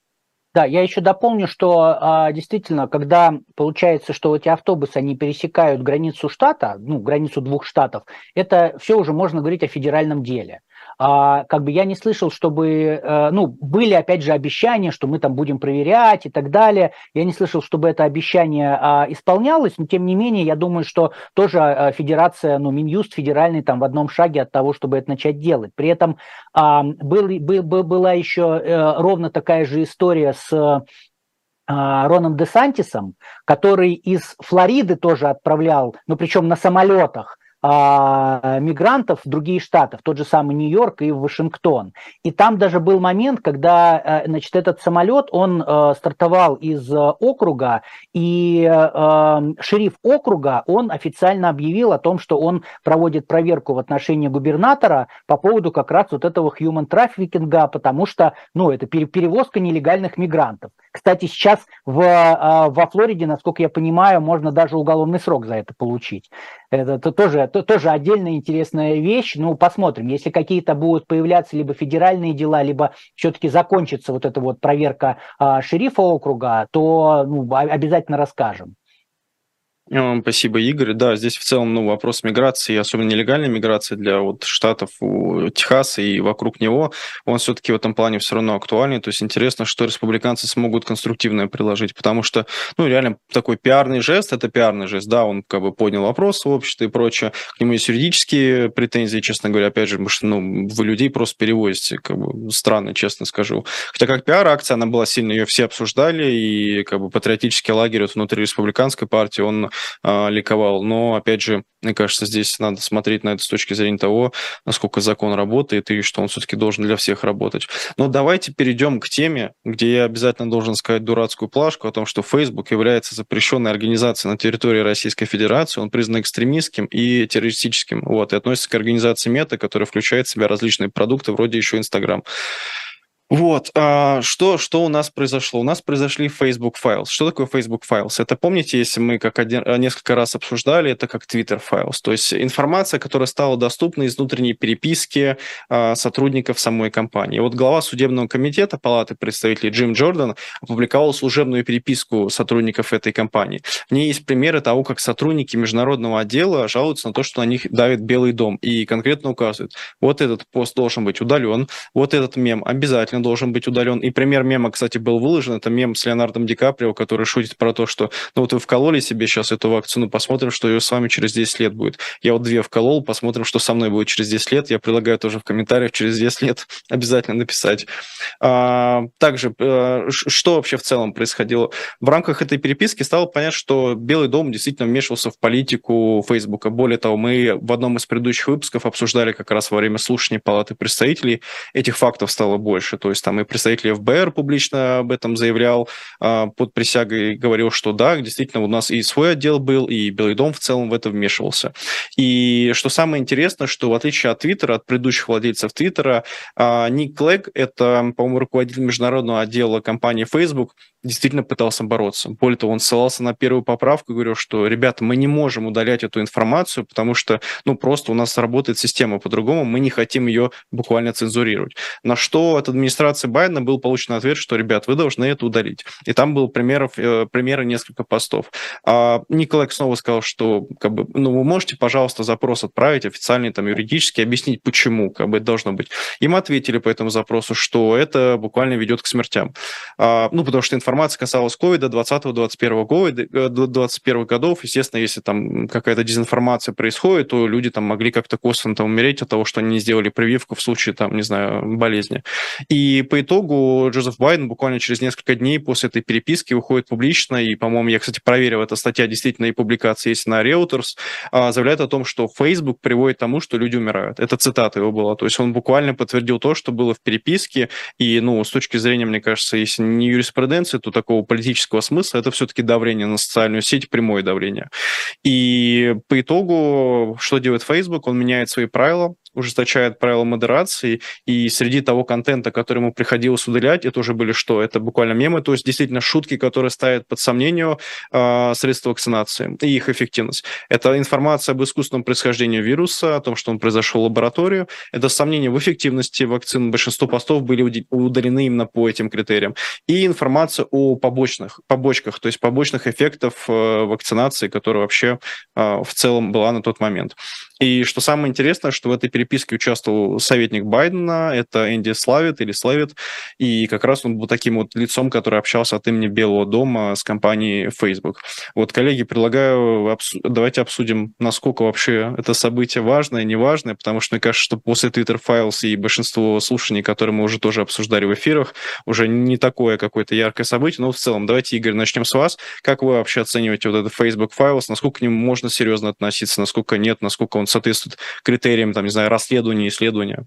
Да, я еще дополню, что а, действительно, когда получается, что эти автобусы, они пересекают границу штата, ну, границу двух штатов, это все уже можно говорить о федеральном деле. А, как бы я не слышал, чтобы, э, ну, были, опять же, обещания, что мы там будем проверять и так далее. Я не слышал, чтобы это обещание а, исполнялось, но тем не менее, я думаю, что тоже а, федерация, ну, Минюст федеральный там в одном шаге от того, чтобы это начать делать. При этом был, был, была еще э, ровно такая же история с Роном Де Сантисом, который из Флориды тоже отправлял, ну причем на самолетах, а, мигрантов в другие штаты, в тот же самый Нью-Йорк и в Вашингтон. И там даже был момент, когда э, значит, этот самолет, он э, стартовал из э, округа, и шериф округа, он официально объявил о том, что он проводит проверку в отношении губернатора по поводу как раз вот этого human трафикинга, потому что, ну, это перевозка нелегальных мигрантов. Кстати, сейчас в, во Флориде, насколько я понимаю, можно даже уголовный срок за это получить. Это тоже, это тоже отдельная интересная вещь. Ну, посмотрим. Если какие-то будут появляться либо федеральные дела, либо все-таки закончится вот эта вот проверка а, шерифа округа, то ну, обязательно расскажем. Спасибо, Игорь. Да, здесь в целом ну, вопрос миграции, особенно нелегальной миграции для вот штатов у Техаса и вокруг него, он все-таки в этом плане все равно актуальный. То есть интересно, что республиканцы смогут конструктивное приложить, потому что, ну, реально такой пиарный жест, это пиарный жест, да, он как бы поднял вопрос в обществе и прочее. К нему есть юридические претензии, честно говоря, опять же, потому что, ну, вы людей просто перевозите, как бы странно, честно скажу. Хотя как пиар-акция, она была сильно, ее все обсуждали, и как бы патриотический лагерь вот внутри республиканской партии, он ликовал. Но, опять же, мне кажется, здесь надо смотреть на это с точки зрения того, насколько закон работает и что он все-таки должен для всех работать. Но давайте перейдем к теме, где я обязательно должен сказать дурацкую плашку о том, что Facebook является запрещенной организацией на территории Российской Федерации, он признан экстремистским и террористическим, вот, и относится к организации Мета, которая включает в себя различные продукты, вроде еще Инстаграм. Вот, а, что, что у нас произошло? У нас произошли Facebook Files. Что такое Facebook Files? Это, помните, если мы как один, а, несколько раз обсуждали, это как Twitter Files. То есть информация, которая стала доступна из внутренней переписки а, сотрудников самой компании. Вот глава судебного комитета Палаты представителей Джим Джордан опубликовал служебную переписку сотрудников этой компании. В ней есть примеры того, как сотрудники международного отдела жалуются на то, что на них давит Белый дом, и конкретно указывают, вот этот пост должен быть удален, вот этот мем обязательно обязательно должен быть удален. И пример мема, кстати, был выложен. Это мем с Леонардом Ди Каприо, который шутит про то, что ну вот вы вкололи себе сейчас эту вакцину, посмотрим, что ее с вами через 10 лет будет. Я вот две вколол, посмотрим, что со мной будет через 10 лет. Я предлагаю тоже в комментариях через 10 лет обязательно написать. А, также, а, что вообще в целом происходило? В рамках этой переписки стало понятно, что Белый дом действительно вмешивался в политику Фейсбука. Более того, мы в одном из предыдущих выпусков обсуждали как раз во время слушания Палаты представителей. Этих фактов стало больше. То то есть там и представитель ФБР публично об этом заявлял а, под присягой, говорил, что да, действительно, у нас и свой отдел был, и Белый дом в целом в это вмешивался. И что самое интересное, что в отличие от Твиттера, от предыдущих владельцев Твиттера, а, Ник Клэг, это, по-моему, руководитель международного отдела компании Facebook, действительно пытался бороться. Более того, он ссылался на первую поправку и говорил, что, ребята, мы не можем удалять эту информацию, потому что, ну, просто у нас работает система по-другому, мы не хотим ее буквально цензурировать. На что от администрации Байдена был получен ответ, что, ребят, вы должны это удалить. И там был примеров, э, примеры несколько постов. А Николай снова сказал, что, как бы, ну, вы можете, пожалуйста, запрос отправить официальный, там, юридически, объяснить, почему, как бы, это должно быть. Им ответили по этому запросу, что это буквально ведет к смертям. А, ну, потому что информация касалась ковида 20-21 года, 21 годов. Естественно, если там какая-то дезинформация происходит, то люди там могли как-то косвенно там умереть от того, что они не сделали прививку в случае, там, не знаю, болезни. И по итогу Джозеф Байден буквально через несколько дней после этой переписки выходит публично, и, по-моему, я, кстати, проверил, эта статья действительно и публикация есть на Reuters, а, заявляет о том, что Facebook приводит к тому, что люди умирают. Это цитата его была. То есть он буквально подтвердил то, что было в переписке, и, ну, с точки зрения, мне кажется, если не юриспруденции, нету такого политического смысла, это все-таки давление на социальную сеть, прямое давление. И по итогу, что делает Facebook? Он меняет свои правила, ужесточает правила модерации, и среди того контента, который ему приходилось удалять, это уже были что? Это буквально мемы, то есть действительно шутки, которые ставят под сомнение э, средства вакцинации и их эффективность. Это информация об искусственном происхождении вируса, о том, что он произошел в лабораторию. Это сомнения в эффективности вакцин. Большинство постов были удалены именно по этим критериям. И информация о побочных, побочках, то есть побочных эффектов э, вакцинации, которая вообще э, в целом была на тот момент. И что самое интересное, что в этой переписке участвовал советник Байдена, это Энди Славит или Славит, и как раз он был таким вот лицом, который общался от имени Белого дома с компанией Facebook. Вот, коллеги, предлагаю, обсу- давайте обсудим, насколько вообще это событие важное, неважное, потому что мне кажется, что после Twitter Files и большинство слушаний, которые мы уже тоже обсуждали в эфирах, уже не такое какое-то яркое событие, но в целом, давайте, Игорь, начнем с вас. Как вы вообще оцениваете вот этот Facebook Files, насколько к нему можно серьезно относиться, насколько нет, насколько он соответствует критериям, там, не знаю, расследования, исследования?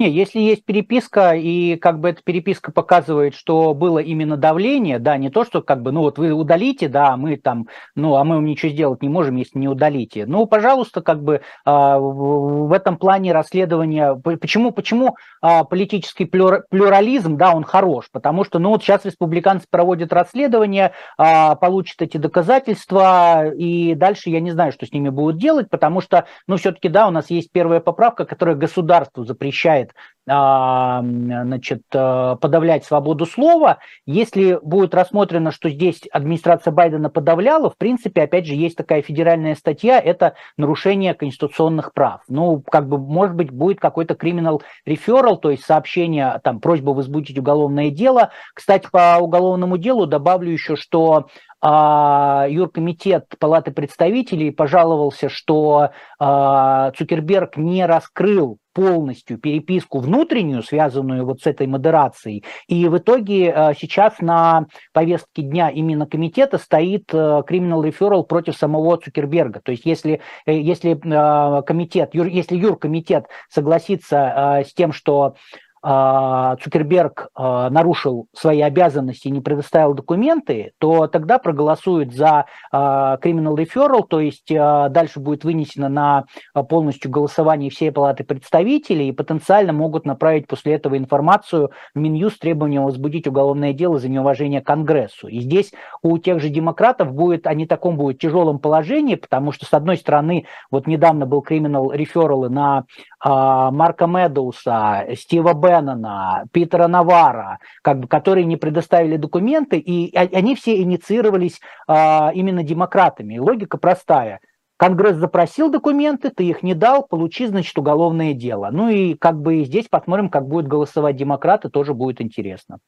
Не, если есть переписка, и как бы эта переписка показывает, что было именно давление, да, не то, что как бы, ну вот вы удалите, да, мы там, ну, а мы вам ничего сделать не можем, если не удалите. Ну, пожалуйста, как бы а, в этом плане расследования, почему, почему а, политический плюрализм, да, он хорош, потому что, ну, вот сейчас республиканцы проводят расследование, а, получат эти доказательства, и дальше я не знаю, что с ними будут делать, потому что, ну, все-таки, да, у нас есть первая поправка, которая государству запрещает значит, э, подавлять свободу слова. Если будет рассмотрено, что здесь администрация Байдена подавляла, в принципе, опять же, есть такая федеральная статья, это нарушение конституционных прав. Ну, как бы, может быть, будет какой-то криминал реферал, то есть сообщение, там, просьба возбудить уголовное дело. Кстати, по уголовному делу добавлю еще, что а, юркомитет Палаты представителей пожаловался, что а, Цукерберг не раскрыл полностью переписку внутреннюю, связанную вот с этой модерацией. И в итоге э, сейчас на повестке дня именно комитета стоит э, criminal referral против самого Цукерберга. То есть если, э, если комитет, если юркомитет согласится с тем, что Цукерберг а, нарушил свои обязанности и не предоставил документы, то тогда проголосуют за а, criminal referral, то есть дальше будет вынесено на полностью голосование всей палаты представителей и потенциально могут направить после этого информацию в Минюст с требованием возбудить уголовное дело за неуважение Конгрессу. И здесь у тех же демократов будет, они таком будет тяжелом положении, потому что, с одной стороны, вот недавно был criminal referral на Марка Медоуса, Стива Б Беннона, Питера Навара, как бы, которые не предоставили документы, и они все инициировались а, именно демократами. И логика простая. Конгресс запросил документы, ты их не дал, получи, значит, уголовное дело. Ну и как бы здесь посмотрим, как будут голосовать демократы, тоже будет интересно.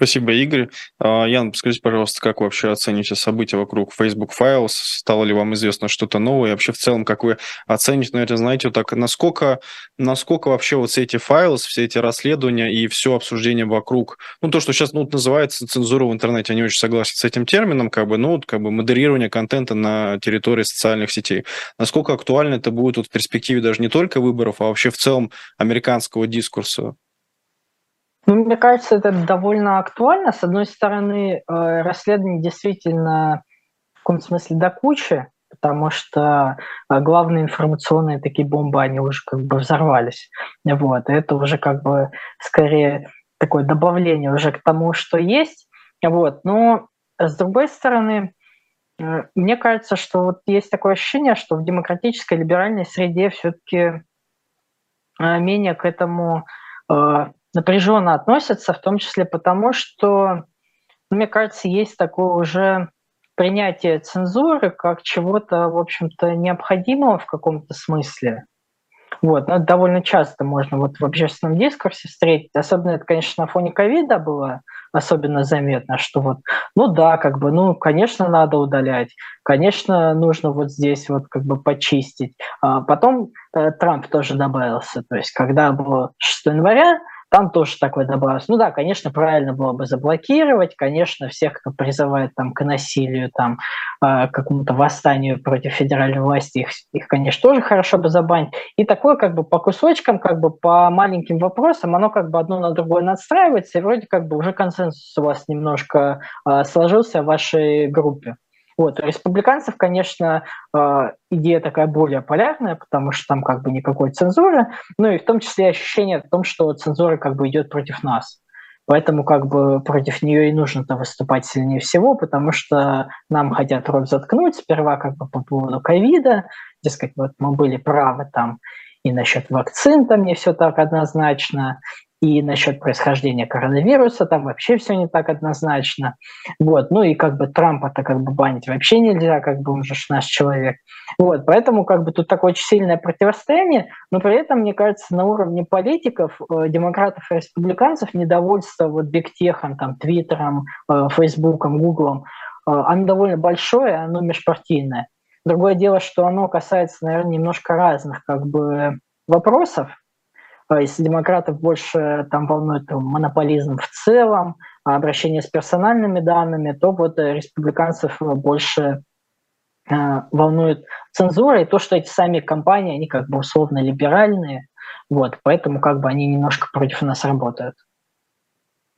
Спасибо, Игорь. А, Ян, скажите, пожалуйста, как вы вообще оцените события вокруг Facebook Files? Стало ли вам известно что-то новое? И вообще в целом, как вы оцените, наверное, знаете, вот так, насколько, насколько вообще вот все эти файлы, все эти расследования и все обсуждение вокруг, ну, то, что сейчас ну, называется цензура в интернете, они очень согласны с этим термином, как бы, ну, как бы модерирование контента на территории социальных сетей. Насколько актуально это будет вот в перспективе даже не только выборов, а вообще в целом американского дискурса? Ну, мне кажется, это довольно актуально. С одной стороны, э, расследование действительно в каком-то смысле до кучи, потому что э, главные информационные такие бомбы, они уже как бы взорвались. Вот. И это уже как бы скорее такое добавление уже к тому, что есть. Вот. Но с другой стороны, э, мне кажется, что вот есть такое ощущение, что в демократической либеральной среде все-таки менее к этому напряженно относятся, в том числе потому, что, мне кажется, есть такое уже принятие цензуры как чего-то, в общем-то, необходимого в каком-то смысле. Вот, но это довольно часто можно вот в общественном дискурсе встретить. Особенно это, конечно, на фоне ковида было особенно заметно, что вот, ну да, как бы, ну, конечно, надо удалять, конечно, нужно вот здесь вот как бы почистить. А потом э, Трамп тоже добавился, то есть когда было 6 января, там тоже такое добавилось. Ну да, конечно, правильно было бы заблокировать, конечно, всех, кто призывает там, к насилию, там, э, к какому-то восстанию против федеральной власти, их, их, конечно, тоже хорошо бы забанить. И такое как бы по кусочкам, как бы по маленьким вопросам, оно как бы одно на другое надстраивается, и вроде как бы уже консенсус у вас немножко э, сложился в вашей группе. Вот. У республиканцев, конечно, э, идея такая более полярная, потому что там как бы никакой цензуры, ну и в том числе ощущение о том, что цензура как бы идет против нас. Поэтому как бы против нее и нужно-то выступать сильнее всего, потому что нам хотят рот заткнуть сперва как бы по поводу ковида, дескать, вот мы были правы там и насчет вакцин там не все так однозначно, и насчет происхождения коронавируса, там вообще все не так однозначно. Вот. Ну и как бы Трампа-то как бы банить вообще нельзя, как бы он же наш человек. Вот. Поэтому как бы тут такое очень сильное противостояние, но при этом, мне кажется, на уровне политиков, э, демократов и республиканцев недовольство вот бигтехом, там, Твиттером, э, Фейсбуком, Гуглом, э, оно довольно большое, оно межпартийное. Другое дело, что оно касается, наверное, немножко разных как бы вопросов, если демократов больше там волнует там, монополизм в целом, а обращение с персональными данными, то вот республиканцев больше э, волнует цензура и то, что эти сами компании, они как бы условно либеральные, вот, поэтому как бы они немножко против нас работают.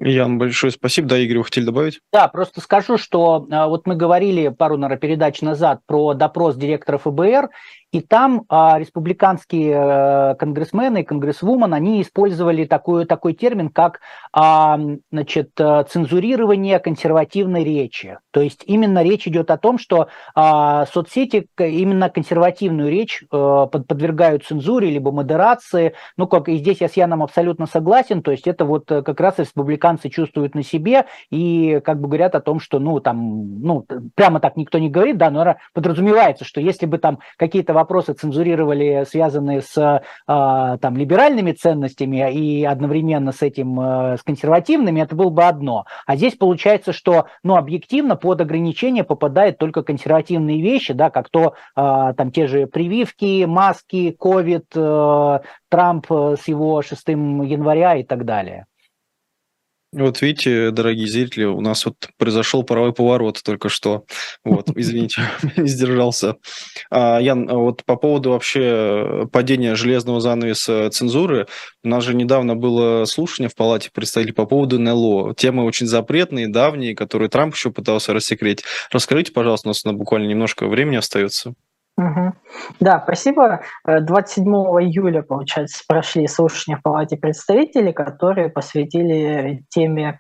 Ян, большое спасибо. Да, Игорь, вы хотели добавить? Да, просто скажу, что э, вот мы говорили пару, наверное, передач назад про допрос директора ФБР, и там а, республиканские а, конгрессмены и конгрессвумен, они использовали такой, такой термин, как а, значит, э, цензурирование консервативной речи. То есть именно речь идет о том, что а, соцсети именно консервативную речь а, под, подвергают цензуре либо модерации. Ну, как и здесь я с Яном абсолютно согласен, то есть это вот как раз республиканские американцы чувствуют на себе и как бы говорят о том, что, ну, там, ну, прямо так никто не говорит, да, но подразумевается, что если бы там какие-то вопросы цензурировали, связанные с а, там либеральными ценностями и одновременно с этим э, с консервативными, это было бы одно. А здесь получается, что, ну, объективно под ограничения попадают только консервативные вещи, да, как то а, там те же прививки, маски, ковид, э, Трамп э, с его 6 января и так далее. Вот видите, дорогие зрители, у нас вот произошел паровой поворот только что. Вот, извините, не сдержался. А, Ян, а вот по поводу вообще падения железного занавеса цензуры, у нас же недавно было слушание в Палате представителей по поводу НЛО. Темы очень запретные, давние, которые Трамп еще пытался рассекретить. Расскажите, пожалуйста, у нас на буквально немножко времени остается. Да, спасибо. 27 э, июля, получается, прошли слушания в Палате представителей, которые посвятили теме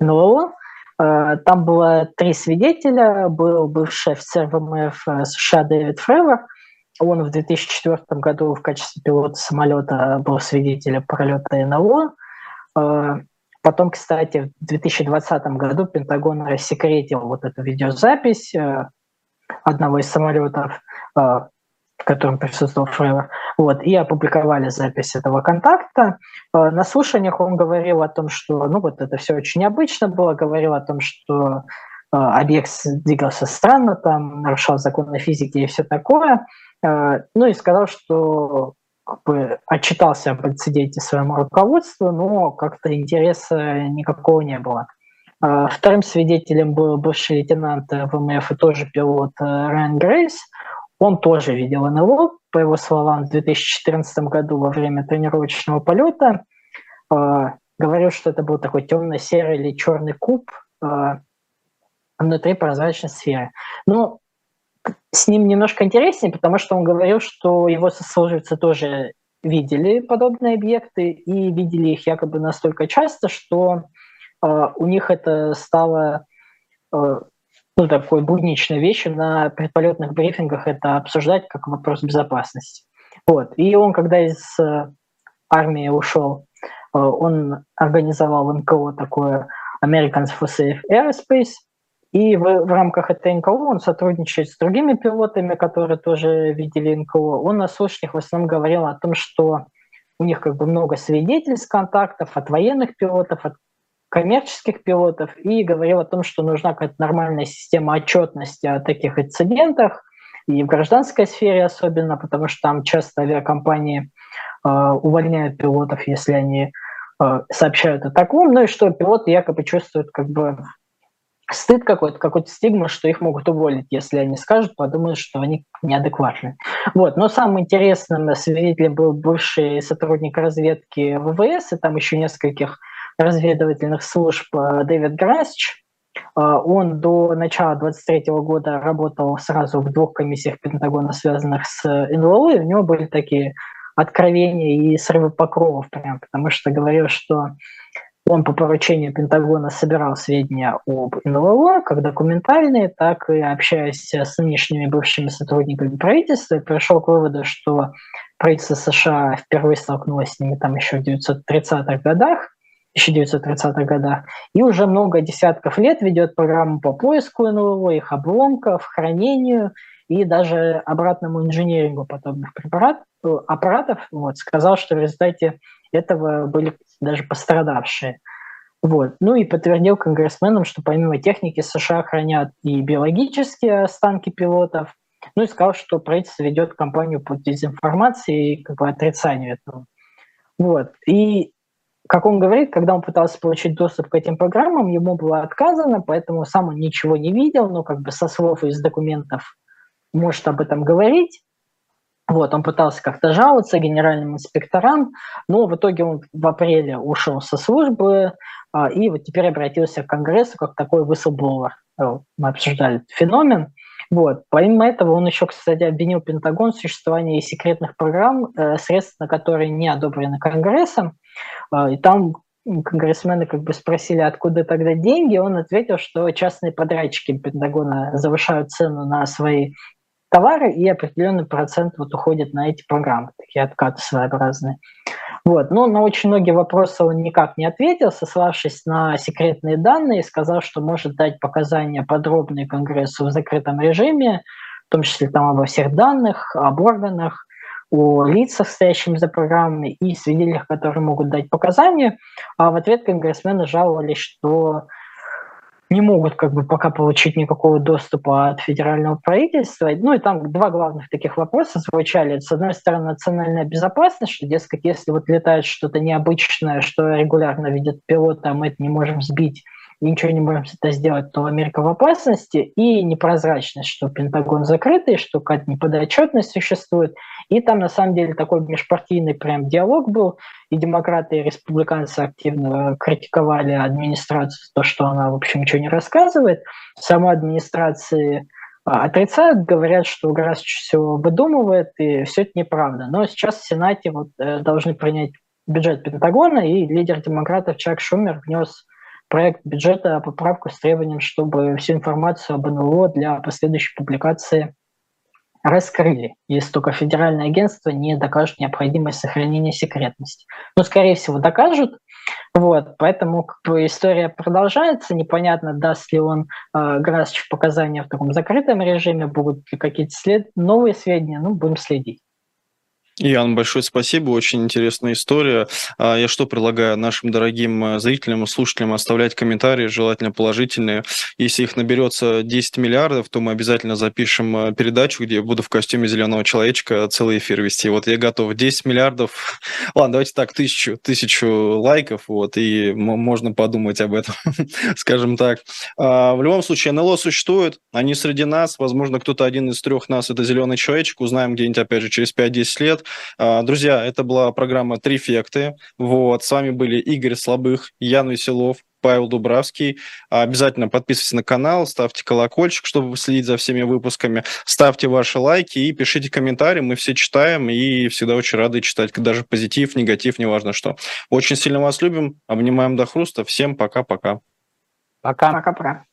НЛО. Э, там было три свидетеля. Был бывший офицер ВМФ э, США Дэвид Фревер. Он в 2004 году в качестве пилота самолета был свидетелем пролета НЛО. Потом, кстати, в 2020 году Пентагон рассекретил вот эту видеозапись одного из самолетов, а, в котором присутствовал Фрейвер, вот, и опубликовали запись этого контакта. А, на слушаниях он говорил о том, что, ну, вот это все очень необычно было, говорил о том, что а, объект двигался странно, там нарушал законы физики и все такое. Ну и сказал, что как бы отчитался об инциденте своему руководству, но как-то интереса никакого не было. А, вторым свидетелем был бывший лейтенант ВМФ и тоже пилот э, Райан Грейс. Он тоже видел НЛО, по его словам, в 2014 году во время тренировочного полета. А, говорил, что это был такой темно-серый или черный куб а, внутри прозрачной сферы. Но с ним немножко интереснее, потому что он говорил, что его сослуживцы тоже видели подобные объекты и видели их якобы настолько часто, что у них это стало а, ну, такой будничной вещью на предполетных брифингах это обсуждать как вопрос безопасности. Вот. И он, когда из э, армии ушел, э, он организовал НКО такое Americans for Safe Aerospace, и в, в рамках этой НКО он сотрудничает с другими пилотами, которые тоже видели НКО. Он на слушаниях в основном говорил о том, что у них как бы много свидетельств, контактов от военных пилотов, от коммерческих пилотов и говорил о том, что нужна какая-то нормальная система отчетности о таких инцидентах, и в гражданской сфере особенно, потому что там часто авиакомпании э, увольняют пилотов, если они э, сообщают о таком, ну и что пилоты якобы чувствуют как бы стыд какой-то, какой-то стигма, что их могут уволить, если они скажут, подумают, что они неадекватны. Вот. Но самым интересным свидетелем был бывший сотрудник разведки ВВС, и там еще нескольких разведывательных служб э, Дэвид Грасч. Э, он до начала 23 года работал сразу в двух комиссиях Пентагона, связанных с НЛО, и у него были такие откровения и срывы покровов прям, потому что говорил, что он по поручению Пентагона собирал сведения об НЛО, как документальные, так и общаясь с нынешними бывшими сотрудниками правительства, пришел к выводу, что правительство США впервые столкнулось с ними там еще в 1930-х годах, 1930-х годах, и уже много десятков лет ведет программу по поиску НЛО, их обломков, хранению и даже обратному инженерингу подобных препарат, э, аппаратов. Вот, сказал, что в результате этого были даже пострадавшие. Вот. Ну и подтвердил конгрессменам, что помимо техники США хранят и биологические останки пилотов, ну и сказал, что правительство ведет кампанию по дезинформации и как бы отрицанию этого. Вот. И как он говорит, когда он пытался получить доступ к этим программам, ему было отказано, поэтому сам он ничего не видел, но как бы со слов из документов может об этом говорить. Вот, он пытался как-то жаловаться генеральным инспекторам, но в итоге он в апреле ушел со службы а, и вот теперь обратился к Конгрессу как такой whistleblower. Мы обсуждали этот феномен. Вот. Помимо этого, он еще, кстати, обвинил Пентагон в существовании секретных программ, э, средств на которые не одобрены Конгрессом. Э, и там конгрессмены как бы спросили, откуда тогда деньги, он ответил, что частные подрядчики Пентагона завышают цену на свои товары, и определенный процент вот уходит на эти программы, такие откаты своеобразные. Вот. Но на очень многие вопросы он никак не ответил, сославшись на секретные данные, сказал, что может дать показания подробные Конгрессу в закрытом режиме, в том числе там обо всех данных, об органах, о лицах, стоящих за программами, и свидетелях, которые могут дать показания. А в ответ конгрессмены жаловались, что не могут как бы пока получить никакого доступа от федерального правительства. Ну и там два главных таких вопроса звучали. С одной стороны, национальная безопасность, что, дескать, если вот летает что-то необычное, что регулярно видят пилоты, а мы это не можем сбить, и ничего не можем с это сделать, то Америка в опасности, и непрозрачность, что Пентагон закрытый, что какая-то неподотчетность существует. И там на самом деле такой межпартийный прям диалог был, и демократы, и республиканцы активно критиковали администрацию за то, что она, в общем, ничего не рассказывает. Сама администрация а, отрицают, говорят, что Грасч все выдумывает, и все это неправда. Но сейчас в Сенате вот, э, должны принять бюджет Пентагона, и лидер демократов Чак Шумер внес проект бюджета поправку с требованием, чтобы всю информацию об НЛО для последующей публикации раскрыли, если только федеральное агентство не докажет необходимость сохранения секретности. Но, скорее всего, докажут. Вот, поэтому как бы, история продолжается. Непонятно, даст ли он э, Грасич показания в таком закрытом режиме, будут ли какие-то след... новые сведения, ну, будем следить. Ян, большое спасибо, очень интересная история. А, я что предлагаю нашим дорогим э, зрителям и слушателям оставлять комментарии, желательно положительные. Если их наберется 10 миллиардов, то мы обязательно запишем э, передачу, где я буду в костюме зеленого человечка целый эфир вести. Вот я готов. 10 миллиардов, ладно, давайте так, тысячу, тысячу лайков, вот, и можно подумать об этом, скажем так. А, в любом случае, НЛО существует, они среди нас, возможно, кто-то один из трех нас это зеленый человечек, узнаем где-нибудь, опять же, через 5-10 лет. А, друзья, это была программа «Трифекты». Вот, с вами были Игорь Слабых, Ян Веселов, Павел Дубравский. Обязательно подписывайтесь на канал, ставьте колокольчик, чтобы следить за всеми выпусками. Ставьте ваши лайки и пишите комментарии. Мы все читаем и всегда очень рады читать, даже позитив, негатив, неважно что. Очень сильно вас любим, обнимаем до хруста. Всем пока-пока. Пока. Пока-пока.